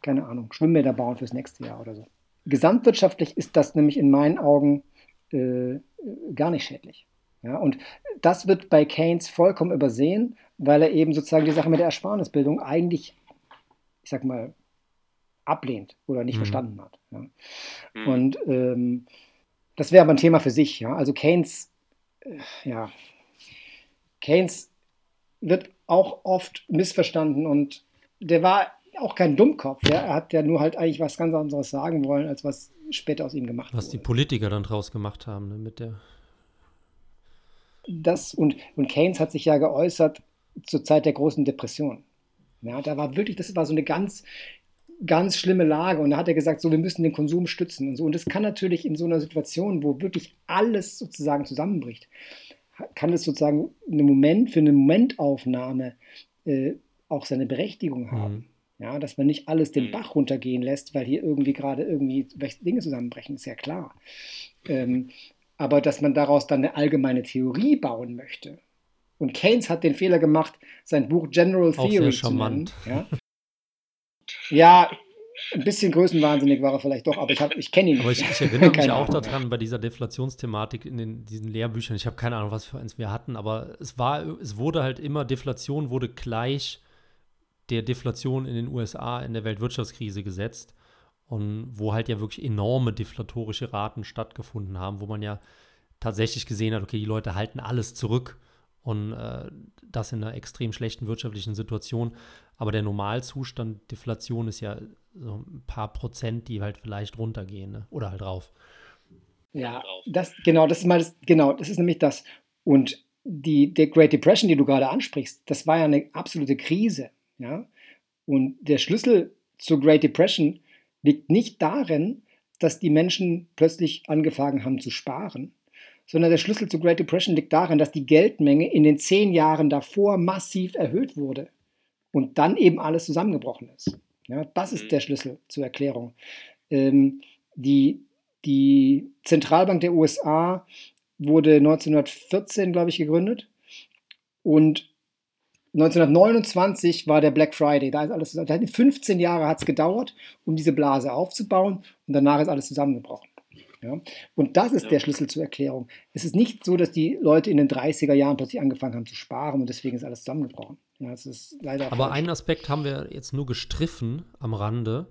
Speaker 1: keine Ahnung, Schwimmbäder bauen fürs nächste Jahr oder so. Gesamtwirtschaftlich ist das nämlich in meinen Augen äh, gar nicht schädlich. Ja, und das wird bei Keynes vollkommen übersehen, weil er eben sozusagen die Sache mit der Ersparnisbildung eigentlich, ich sag mal, ablehnt oder nicht mhm. verstanden hat. Ja. Mhm. Und ähm, das wäre aber ein Thema für sich. Ja. Also Keynes, äh, ja, Keynes wird auch oft missverstanden und der war auch kein Dummkopf. Ja. Er hat ja nur halt eigentlich was ganz anderes sagen wollen, als was später aus ihm gemacht
Speaker 2: was wurde. Was die Politiker dann draus gemacht haben ne, mit der
Speaker 1: das und, und Keynes hat sich ja geäußert zur Zeit der großen Depression. Ja, da war wirklich, das war so eine ganz, ganz schlimme Lage. Und da hat er gesagt, so, wir müssen den Konsum stützen und so. Und das kann natürlich in so einer Situation, wo wirklich alles sozusagen zusammenbricht, kann es sozusagen einen Moment für eine Momentaufnahme äh, auch seine Berechtigung haben. Mhm. Ja, dass man nicht alles den mhm. Bach runtergehen lässt, weil hier irgendwie gerade irgendwie Dinge zusammenbrechen, ist ja klar. Ähm, aber dass man daraus dann eine allgemeine Theorie bauen möchte. Und Keynes hat den Fehler gemacht, sein Buch General Theory zu nennen. Ja? ja, ein bisschen größenwahnsinnig war er vielleicht doch, aber ich, ich kenne ihn.
Speaker 2: Aber ich, ich erinnere (laughs) mich auch Ahnung. daran bei dieser Deflationsthematik in den, diesen Lehrbüchern. Ich habe keine Ahnung, was für eins wir hatten, aber es war, es wurde halt immer, Deflation wurde gleich der Deflation in den USA in der Weltwirtschaftskrise gesetzt und wo halt ja wirklich enorme deflatorische Raten stattgefunden haben, wo man ja tatsächlich gesehen hat, okay, die Leute halten alles zurück und äh, das in einer extrem schlechten wirtschaftlichen Situation. Aber der Normalzustand Deflation ist ja so ein paar Prozent, die halt vielleicht runtergehen ne? oder halt rauf.
Speaker 1: Ja, das genau, das ist mal das, genau, das ist nämlich das. Und die der Great Depression, die du gerade ansprichst, das war ja eine absolute Krise, ja. Und der Schlüssel zur Great Depression liegt nicht darin, dass die Menschen plötzlich angefangen haben zu sparen, sondern der Schlüssel zur Great Depression liegt darin, dass die Geldmenge in den zehn Jahren davor massiv erhöht wurde und dann eben alles zusammengebrochen ist. Ja, das ist mhm. der Schlüssel zur Erklärung. Ähm, die, die Zentralbank der USA wurde 1914, glaube ich, gegründet. Und 1929 war der Black Friday. Da ist alles 15 Jahre hat es gedauert, um diese Blase aufzubauen und danach ist alles zusammengebrochen. Ja? Und das ist ja. der Schlüssel zur Erklärung. Es ist nicht so, dass die Leute in den 30er Jahren plötzlich angefangen haben zu sparen und deswegen ist alles zusammengebrochen. Ja, das ist leider
Speaker 2: Aber falsch. einen Aspekt haben wir jetzt nur gestriffen am Rande,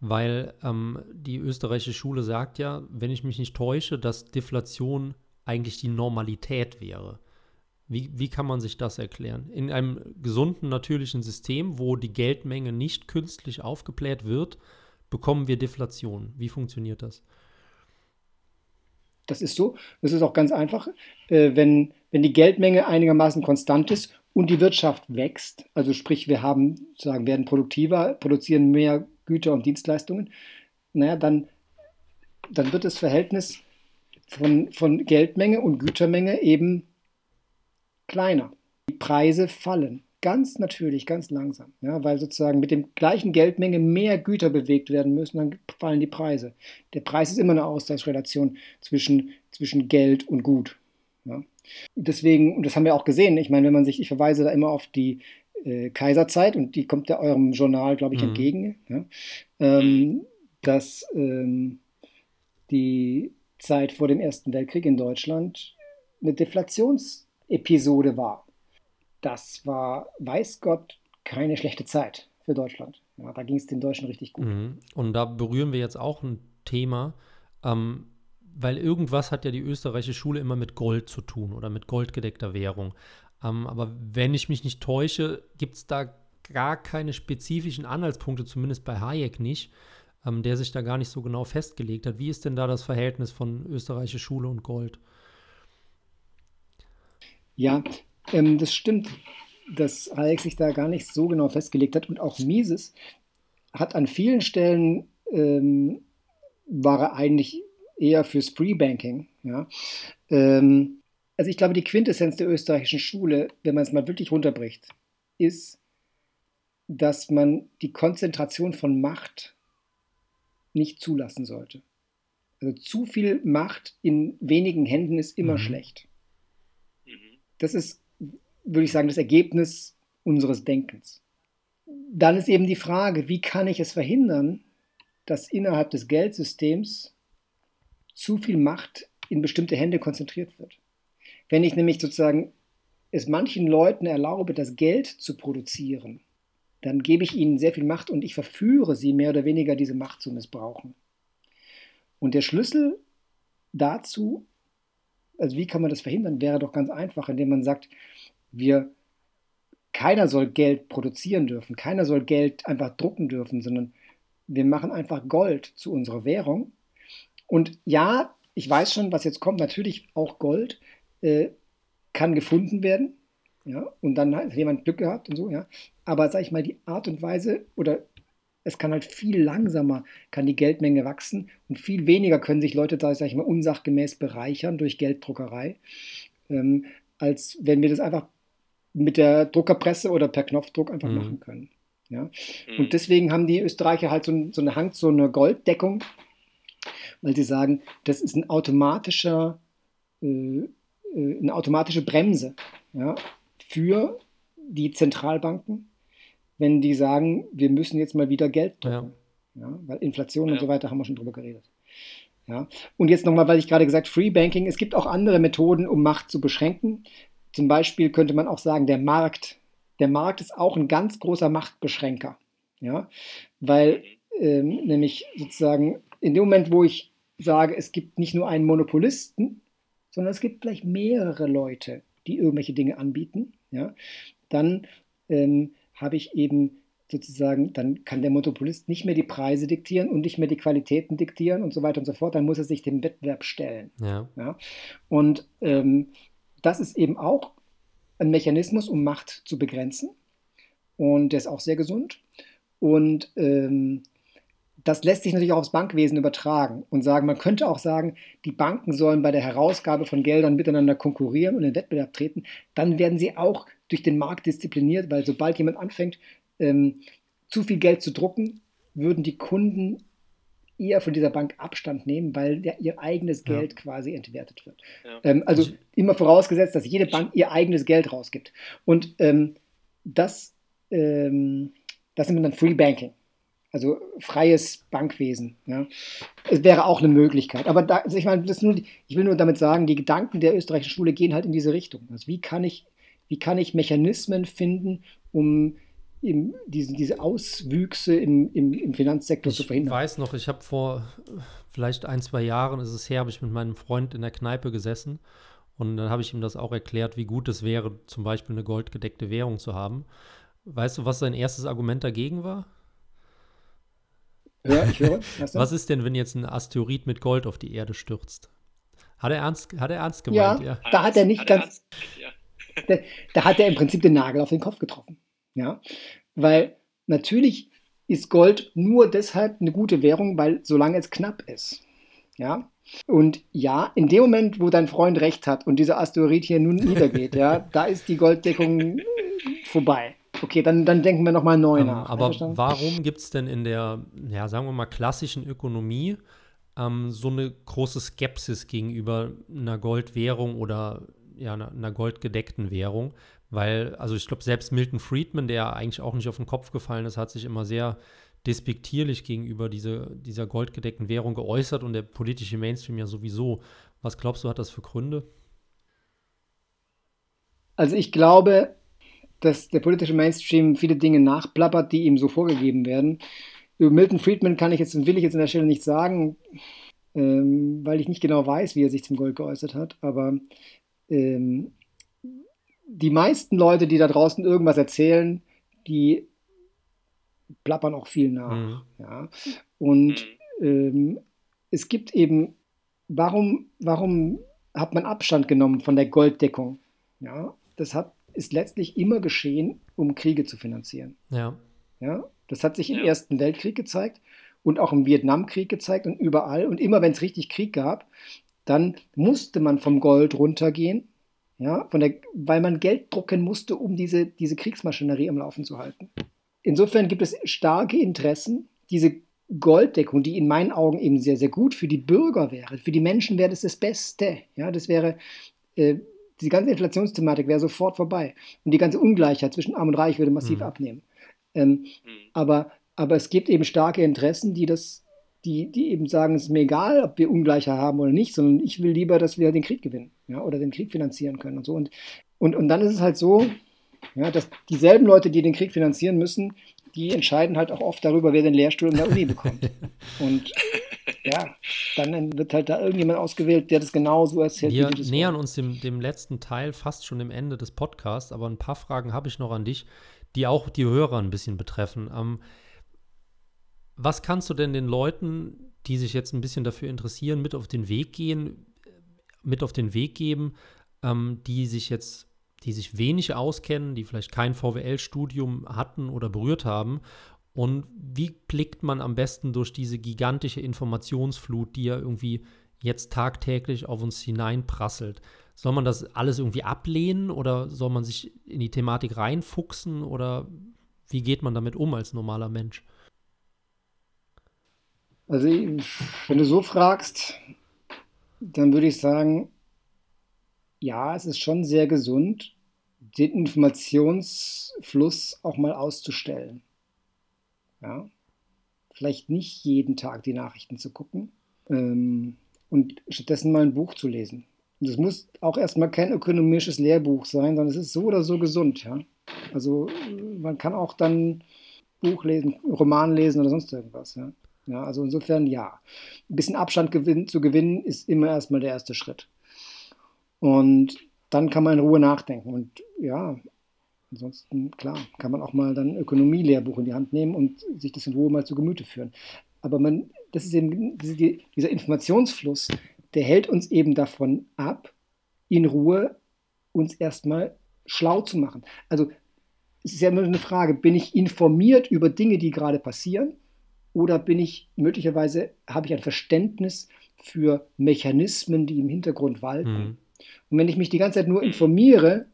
Speaker 2: weil ähm, die österreichische Schule sagt ja, wenn ich mich nicht täusche, dass Deflation eigentlich die Normalität wäre. Wie, wie kann man sich das erklären? In einem gesunden, natürlichen System, wo die Geldmenge nicht künstlich aufgebläht wird, bekommen wir Deflation. Wie funktioniert das?
Speaker 1: Das ist so. Das ist auch ganz einfach. Äh, wenn, wenn die Geldmenge einigermaßen konstant ist und die Wirtschaft wächst, also sprich, wir haben, sagen, werden produktiver, produzieren mehr Güter und Dienstleistungen, naja, dann, dann wird das Verhältnis von, von Geldmenge und Gütermenge eben kleiner. Die Preise fallen ganz natürlich, ganz langsam, ja, weil sozusagen mit dem gleichen Geldmenge mehr Güter bewegt werden müssen, dann fallen die Preise. Der Preis ist immer eine Austauschrelation zwischen, zwischen Geld und Gut. Ja. Deswegen, und das haben wir auch gesehen, ich meine, wenn man sich, ich verweise da immer auf die äh, Kaiserzeit und die kommt ja eurem Journal, glaube ich, mhm. entgegen, ja, ähm, dass ähm, die Zeit vor dem Ersten Weltkrieg in Deutschland eine Deflationsepisode war das war, weiß Gott, keine schlechte Zeit für Deutschland. Ja, da ging es den Deutschen richtig gut. Mhm.
Speaker 2: Und da berühren wir jetzt auch ein Thema, ähm, weil irgendwas hat ja die österreichische Schule immer mit Gold zu tun oder mit goldgedeckter Währung. Ähm, aber wenn ich mich nicht täusche, gibt es da gar keine spezifischen Anhaltspunkte, zumindest bei Hayek nicht, ähm, der sich da gar nicht so genau festgelegt hat. Wie ist denn da das Verhältnis von österreichischer Schule und Gold?
Speaker 1: Ja, ähm, das stimmt, dass Hayek sich da gar nicht so genau festgelegt hat und auch Mises hat an vielen Stellen ähm, war er eigentlich eher fürs Free Banking. Ja? Ähm, also ich glaube, die Quintessenz der österreichischen Schule, wenn man es mal wirklich runterbricht, ist, dass man die Konzentration von Macht nicht zulassen sollte. Also zu viel Macht in wenigen Händen ist immer mhm. schlecht. Mhm. Das ist würde ich sagen, das Ergebnis unseres Denkens. Dann ist eben die Frage, wie kann ich es verhindern, dass innerhalb des Geldsystems zu viel Macht in bestimmte Hände konzentriert wird. Wenn ich nämlich sozusagen es manchen Leuten erlaube, das Geld zu produzieren, dann gebe ich ihnen sehr viel Macht und ich verführe sie mehr oder weniger, diese Macht zu missbrauchen. Und der Schlüssel dazu, also wie kann man das verhindern, wäre doch ganz einfach, indem man sagt, wir, keiner soll Geld produzieren dürfen, keiner soll Geld einfach drucken dürfen, sondern wir machen einfach Gold zu unserer Währung. Und ja, ich weiß schon, was jetzt kommt, natürlich auch Gold äh, kann gefunden werden. Ja, und dann hat jemand Glück gehabt und so, ja. Aber sag ich mal, die Art und Weise oder es kann halt viel langsamer, kann die Geldmenge wachsen und viel weniger können sich Leute da, sag ich mal, unsachgemäß bereichern durch Gelddruckerei, ähm, als wenn wir das einfach mit der Druckerpresse oder per Knopfdruck einfach mhm. machen können. Ja? Mhm. Und deswegen haben die Österreicher halt so, so eine Hang, so eine Golddeckung, weil sie sagen, das ist ein automatischer, äh, äh, eine automatische Bremse ja, für die Zentralbanken, wenn die sagen, wir müssen jetzt mal wieder Geld drucken. Ja. ja weil Inflation ja. und so weiter haben wir schon drüber geredet. Ja. Und jetzt nochmal, weil ich gerade gesagt Free Banking, es gibt auch andere Methoden, um Macht zu beschränken. Zum Beispiel könnte man auch sagen, der Markt. Der Markt ist auch ein ganz großer Machtbeschränker. Ja? Weil ähm, nämlich sozusagen in dem Moment, wo ich sage, es gibt nicht nur einen Monopolisten, sondern es gibt vielleicht mehrere Leute, die irgendwelche Dinge anbieten, ja, dann ähm, habe ich eben sozusagen, dann kann der Monopolist nicht mehr die Preise diktieren und nicht mehr die Qualitäten diktieren und so weiter und so fort, dann muss er sich dem Wettbewerb stellen. Ja. ja? Und ähm, das ist eben auch ein Mechanismus, um Macht zu begrenzen. Und der ist auch sehr gesund. Und ähm, das lässt sich natürlich auch aufs Bankwesen übertragen und sagen, man könnte auch sagen, die Banken sollen bei der Herausgabe von Geldern miteinander konkurrieren und in Wettbewerb treten. Dann werden sie auch durch den Markt diszipliniert, weil sobald jemand anfängt, ähm, zu viel Geld zu drucken, würden die Kunden eher von dieser Bank Abstand nehmen, weil ja ihr eigenes Geld ja. quasi entwertet wird. Ja. Ähm, also ich, immer vorausgesetzt, dass jede Bank ihr eigenes Geld rausgibt. Und ähm, das, ähm, das nennt man dann Free Banking. Also freies Bankwesen. Ja. Es wäre auch eine Möglichkeit. Aber da, also ich meine, das nur, ich will nur damit sagen, die Gedanken der österreichischen Schule gehen halt in diese Richtung. Also wie kann ich, wie kann ich Mechanismen finden, um im, diese, diese Auswüchse im, im, im Finanzsektor
Speaker 2: ich
Speaker 1: zu verhindern.
Speaker 2: Ich weiß noch, ich habe vor vielleicht ein, zwei Jahren, ist es her, habe ich mit meinem Freund in der Kneipe gesessen und dann habe ich ihm das auch erklärt, wie gut es wäre, zum Beispiel eine goldgedeckte Währung zu haben. Weißt du, was sein erstes Argument dagegen war?
Speaker 1: Ja, ich höre. (laughs)
Speaker 2: Was ist denn, wenn jetzt ein Asteroid mit Gold auf die Erde stürzt? Hat er ernst, hat er ernst gemeint?
Speaker 1: Ja, ja. da hat er nicht hat ganz. Er ernst, ja. (laughs) da, da hat er im Prinzip den Nagel auf den Kopf getroffen. Ja, weil natürlich ist Gold nur deshalb eine gute Währung, weil solange es knapp ist. Ja, und ja, in dem Moment, wo dein Freund recht hat und dieser Asteroid hier nun niedergeht, ja, (laughs) da ist die Golddeckung vorbei. Okay, dann, dann denken wir nochmal neu ähm, nach.
Speaker 2: Aber warum gibt es denn in der, ja, sagen wir mal, klassischen Ökonomie ähm, so eine große Skepsis gegenüber einer Goldwährung oder ja, einer, einer goldgedeckten Währung? Weil, also ich glaube, selbst Milton Friedman, der eigentlich auch nicht auf den Kopf gefallen ist, hat sich immer sehr despektierlich gegenüber diese, dieser goldgedeckten Währung geäußert und der politische Mainstream ja sowieso. Was glaubst du, hat das für Gründe?
Speaker 1: Also ich glaube, dass der politische Mainstream viele Dinge nachplappert, die ihm so vorgegeben werden. Über Milton Friedman kann ich jetzt und will ich jetzt an der Stelle nicht sagen, ähm, weil ich nicht genau weiß, wie er sich zum Gold geäußert hat. Aber ähm, die meisten Leute, die da draußen irgendwas erzählen, die plappern auch viel nach. Mhm. Ja. Und ähm, es gibt eben, warum, warum hat man Abstand genommen von der Golddeckung? Ja, das hat, ist letztlich immer geschehen, um Kriege zu finanzieren.
Speaker 2: Ja.
Speaker 1: Ja, das hat sich im. Ersten Weltkrieg gezeigt und auch im Vietnamkrieg gezeigt und überall. Und immer wenn es richtig Krieg gab, dann musste man vom Gold runtergehen ja, von der, weil man Geld drucken musste, um diese, diese Kriegsmaschinerie am Laufen zu halten. Insofern gibt es starke Interessen, diese Golddeckung, die in meinen Augen eben sehr, sehr gut für die Bürger wäre. Für die Menschen wäre das das Beste. Ja, das wäre, äh, die ganze Inflationsthematik wäre sofort vorbei. Und die ganze Ungleichheit zwischen Arm und Reich würde massiv mhm. abnehmen. Ähm, mhm. aber, aber es gibt eben starke Interessen, die das die, die eben sagen, es ist mir egal, ob wir Ungleicher haben oder nicht, sondern ich will lieber, dass wir den Krieg gewinnen ja, oder den Krieg finanzieren können und so. Und, und, und dann ist es halt so, ja, dass dieselben Leute, die den Krieg finanzieren müssen, die entscheiden halt auch oft darüber, wer den Lehrstuhl in der Uni bekommt. (laughs) Und ja, dann wird halt da irgendjemand ausgewählt, der das genau so erzählt.
Speaker 2: Wir nähern uns dem, dem letzten Teil fast schon dem Ende des Podcasts, aber ein paar Fragen habe ich noch an dich, die auch die Hörer ein bisschen betreffen. Ähm, was kannst du denn den Leuten, die sich jetzt ein bisschen dafür interessieren, mit auf den Weg gehen, mit auf den Weg geben, ähm, die sich jetzt, die sich wenig auskennen, die vielleicht kein VWL-Studium hatten oder berührt haben? Und wie blickt man am besten durch diese gigantische Informationsflut, die ja irgendwie jetzt tagtäglich auf uns hineinprasselt? Soll man das alles irgendwie ablehnen oder soll man sich in die Thematik reinfuchsen oder wie geht man damit um als normaler Mensch?
Speaker 1: Also, wenn du so fragst, dann würde ich sagen, ja, es ist schon sehr gesund, den Informationsfluss auch mal auszustellen. Ja, vielleicht nicht jeden Tag die Nachrichten zu gucken ähm, und stattdessen mal ein Buch zu lesen. Und es muss auch erstmal kein ökonomisches Lehrbuch sein, sondern es ist so oder so gesund. Ja? Also man kann auch dann Buch lesen, Roman lesen oder sonst irgendwas. Ja? Ja, also insofern ja. Ein bisschen Abstand gewinn, zu gewinnen ist immer erstmal der erste Schritt. Und dann kann man in Ruhe nachdenken. Und ja, ansonsten, klar, kann man auch mal dann Ökonomielehrbuch in die Hand nehmen und sich das in Ruhe mal zu Gemüte führen. Aber man, das ist eben dieser Informationsfluss, der hält uns eben davon ab, in Ruhe uns erstmal schlau zu machen. Also es ist ja immer eine Frage, bin ich informiert über Dinge, die gerade passieren? Oder bin ich möglicherweise, habe ich ein Verständnis für Mechanismen, die im Hintergrund walten? Mhm. Und wenn ich mich die ganze Zeit nur informiere,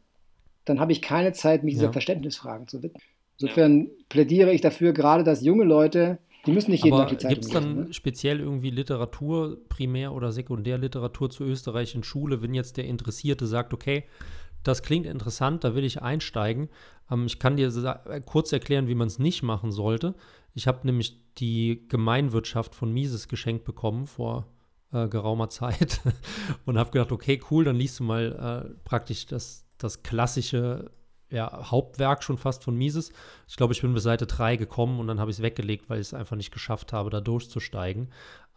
Speaker 1: dann habe ich keine Zeit, mich dieser ja. Verständnisfragen zu widmen. Insofern ja. plädiere ich dafür, gerade dass junge Leute, die müssen nicht jeden
Speaker 2: Aber
Speaker 1: Tag die Zeitung
Speaker 2: Gibt es dann
Speaker 1: ne?
Speaker 2: speziell irgendwie Literatur, Primär- oder Sekundärliteratur zur österreichischen Schule, wenn jetzt der Interessierte sagt, okay, das klingt interessant, da will ich einsteigen. Ähm, ich kann dir äh, kurz erklären, wie man es nicht machen sollte. Ich habe nämlich die Gemeinwirtschaft von Mises geschenkt bekommen vor äh, geraumer Zeit (laughs) und habe gedacht, okay, cool, dann liest du mal äh, praktisch das, das klassische ja, Hauptwerk schon fast von Mises. Ich glaube, ich bin bis Seite 3 gekommen und dann habe ich es weggelegt, weil ich es einfach nicht geschafft habe, da durchzusteigen.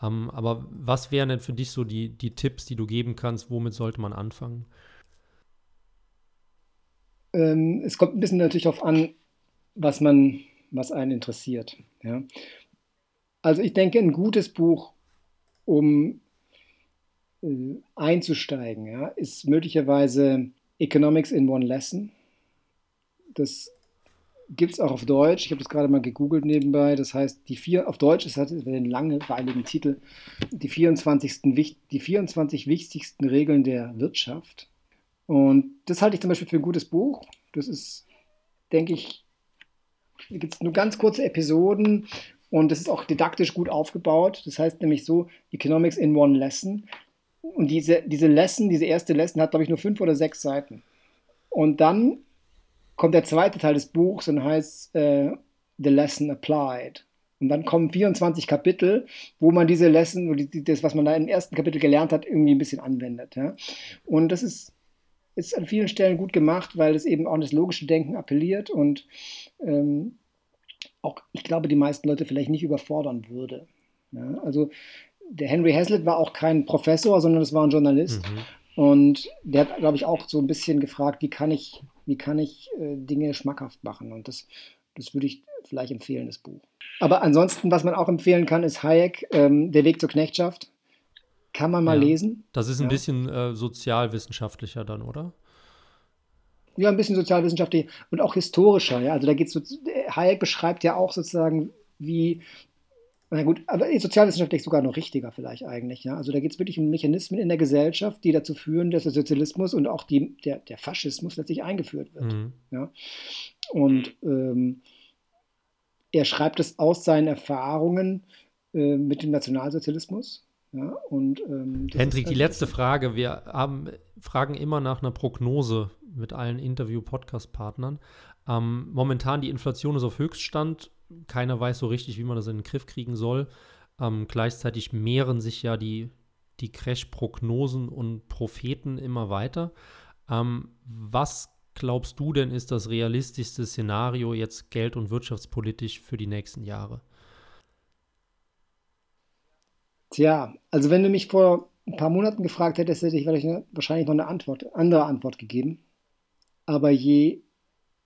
Speaker 2: Ähm, aber was wären denn für dich so die, die Tipps, die du geben kannst? Womit sollte man anfangen?
Speaker 1: Ähm, es kommt ein bisschen natürlich darauf an, was man, was einen interessiert. Ja. Also ich denke, ein gutes Buch, um äh, einzusteigen, ja, ist möglicherweise Economics in One Lesson. Das gibt es auch auf Deutsch. Ich habe das gerade mal gegoogelt nebenbei. Das heißt, die vier, auf Deutsch ist hat den langweiligen Titel, die 24, die 24 wichtigsten Regeln der Wirtschaft. Und das halte ich zum Beispiel für ein gutes Buch. Das ist, denke ich, gibt es nur ganz kurze Episoden und das ist auch didaktisch gut aufgebaut. Das heißt nämlich so, Economics in One Lesson. Und diese, diese Lesson, diese erste Lesson hat, glaube ich, nur fünf oder sechs Seiten. Und dann kommt der zweite Teil des Buchs und heißt äh, The Lesson Applied. Und dann kommen 24 Kapitel, wo man diese Lesson, das, was man da im ersten Kapitel gelernt hat, irgendwie ein bisschen anwendet. Ja? Und das ist ist an vielen Stellen gut gemacht, weil es eben auch an das logische Denken appelliert und ähm, auch, ich glaube, die meisten Leute vielleicht nicht überfordern würde. Ja, also der Henry Hazlitt war auch kein Professor, sondern es war ein Journalist. Mhm. Und der hat, glaube ich, auch so ein bisschen gefragt, wie kann ich, wie kann ich äh, Dinge schmackhaft machen? Und das, das würde ich vielleicht empfehlen, das Buch. Aber ansonsten, was man auch empfehlen kann, ist Hayek, ähm, Der Weg zur Knechtschaft. Kann man mal
Speaker 2: ja.
Speaker 1: lesen.
Speaker 2: Das ist ein
Speaker 1: ja.
Speaker 2: bisschen äh, sozialwissenschaftlicher dann, oder?
Speaker 1: Ja, ein bisschen sozialwissenschaftlich und auch historischer. Ja? Also da geht es, Hayek beschreibt ja auch sozusagen, wie, na gut, aber sozialwissenschaftlich sogar noch richtiger vielleicht eigentlich. Ja? Also da geht es wirklich um Mechanismen in der Gesellschaft, die dazu führen, dass der Sozialismus und auch die, der, der Faschismus letztlich eingeführt wird. Mhm. Ja? Und ähm, er schreibt es aus seinen Erfahrungen äh, mit dem Nationalsozialismus ja, und, ähm,
Speaker 2: Hendrik, die letzte Frage. Wir haben, fragen immer nach einer Prognose mit allen Interview-Podcast-Partnern. Ähm, momentan die Inflation ist auf Höchststand. Keiner weiß so richtig, wie man das in den Griff kriegen soll. Ähm, gleichzeitig mehren sich ja die, die Crash-Prognosen und Propheten immer weiter. Ähm, was glaubst du denn ist das realistischste Szenario jetzt geld- und wirtschaftspolitisch für die nächsten Jahre?
Speaker 1: Tja, also wenn du mich vor ein paar Monaten gefragt hättest, hätte ich wahrscheinlich noch eine Antwort, andere Antwort gegeben. Aber je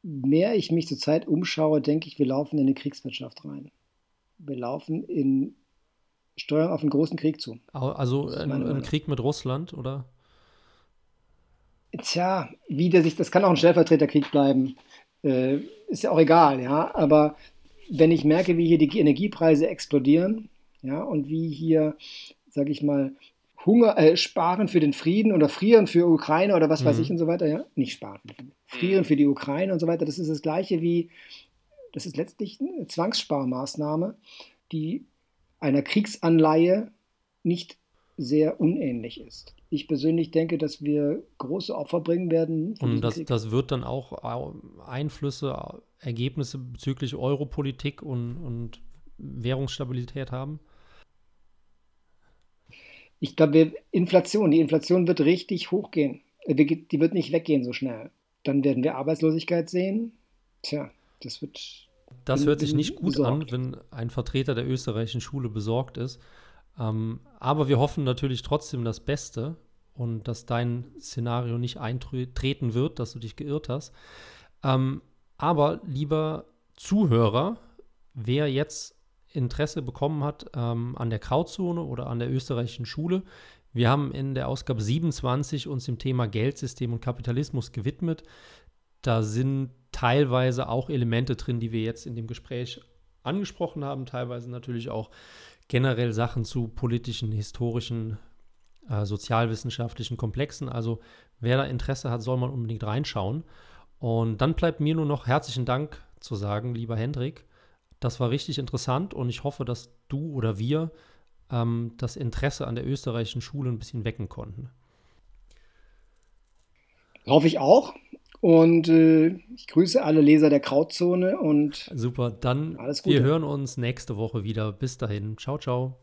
Speaker 1: mehr ich mich zurzeit umschaue, denke ich, wir laufen in eine Kriegswirtschaft rein. Wir laufen in Steuern auf einen großen Krieg zu.
Speaker 2: Also ein, Krieg mit Russland, oder?
Speaker 1: Tja, wie der sich, das kann auch ein Stellvertreterkrieg bleiben. Äh, ist ja auch egal, ja. Aber wenn ich merke, wie hier die Energiepreise explodieren, ja, und wie hier, sage ich mal, Hunger, äh, sparen für den Frieden oder frieren für Ukraine oder was mhm. weiß ich und so weiter, ja, nicht sparen, frieren für die Ukraine und so weiter, das ist das gleiche wie, das ist letztlich eine Zwangssparmaßnahme, die einer Kriegsanleihe nicht sehr unähnlich ist. Ich persönlich denke, dass wir große Opfer bringen werden.
Speaker 2: Und das, das wird dann auch Einflüsse, Ergebnisse bezüglich Europolitik und, und Währungsstabilität haben?
Speaker 1: Ich glaube, Inflation, die Inflation wird richtig hochgehen. Äh, die wird nicht weggehen so schnell. Dann werden wir Arbeitslosigkeit sehen. Tja, das wird.
Speaker 2: Das hört sich nicht gut besorgt. an, wenn ein Vertreter der österreichischen Schule besorgt ist. Ähm, aber wir hoffen natürlich trotzdem das Beste und dass dein Szenario nicht eintreten wird, dass du dich geirrt hast. Ähm, aber lieber Zuhörer, wer jetzt Interesse bekommen hat ähm, an der Grauzone oder an der österreichischen Schule. Wir haben in der Ausgabe 27 uns dem Thema Geldsystem und Kapitalismus gewidmet. Da sind teilweise auch Elemente drin, die wir jetzt in dem Gespräch angesprochen haben, teilweise natürlich auch generell Sachen zu politischen, historischen, äh, sozialwissenschaftlichen Komplexen. Also wer da Interesse hat, soll man unbedingt reinschauen. Und dann bleibt mir nur noch herzlichen Dank zu sagen, lieber Hendrik. Das war richtig interessant und ich hoffe, dass du oder wir ähm, das Interesse an der österreichischen Schule ein bisschen wecken konnten.
Speaker 1: Hoffe ich auch. Und äh, ich grüße alle Leser der Krautzone und
Speaker 2: super. Dann wir hören uns nächste Woche wieder. Bis dahin. Ciao, ciao.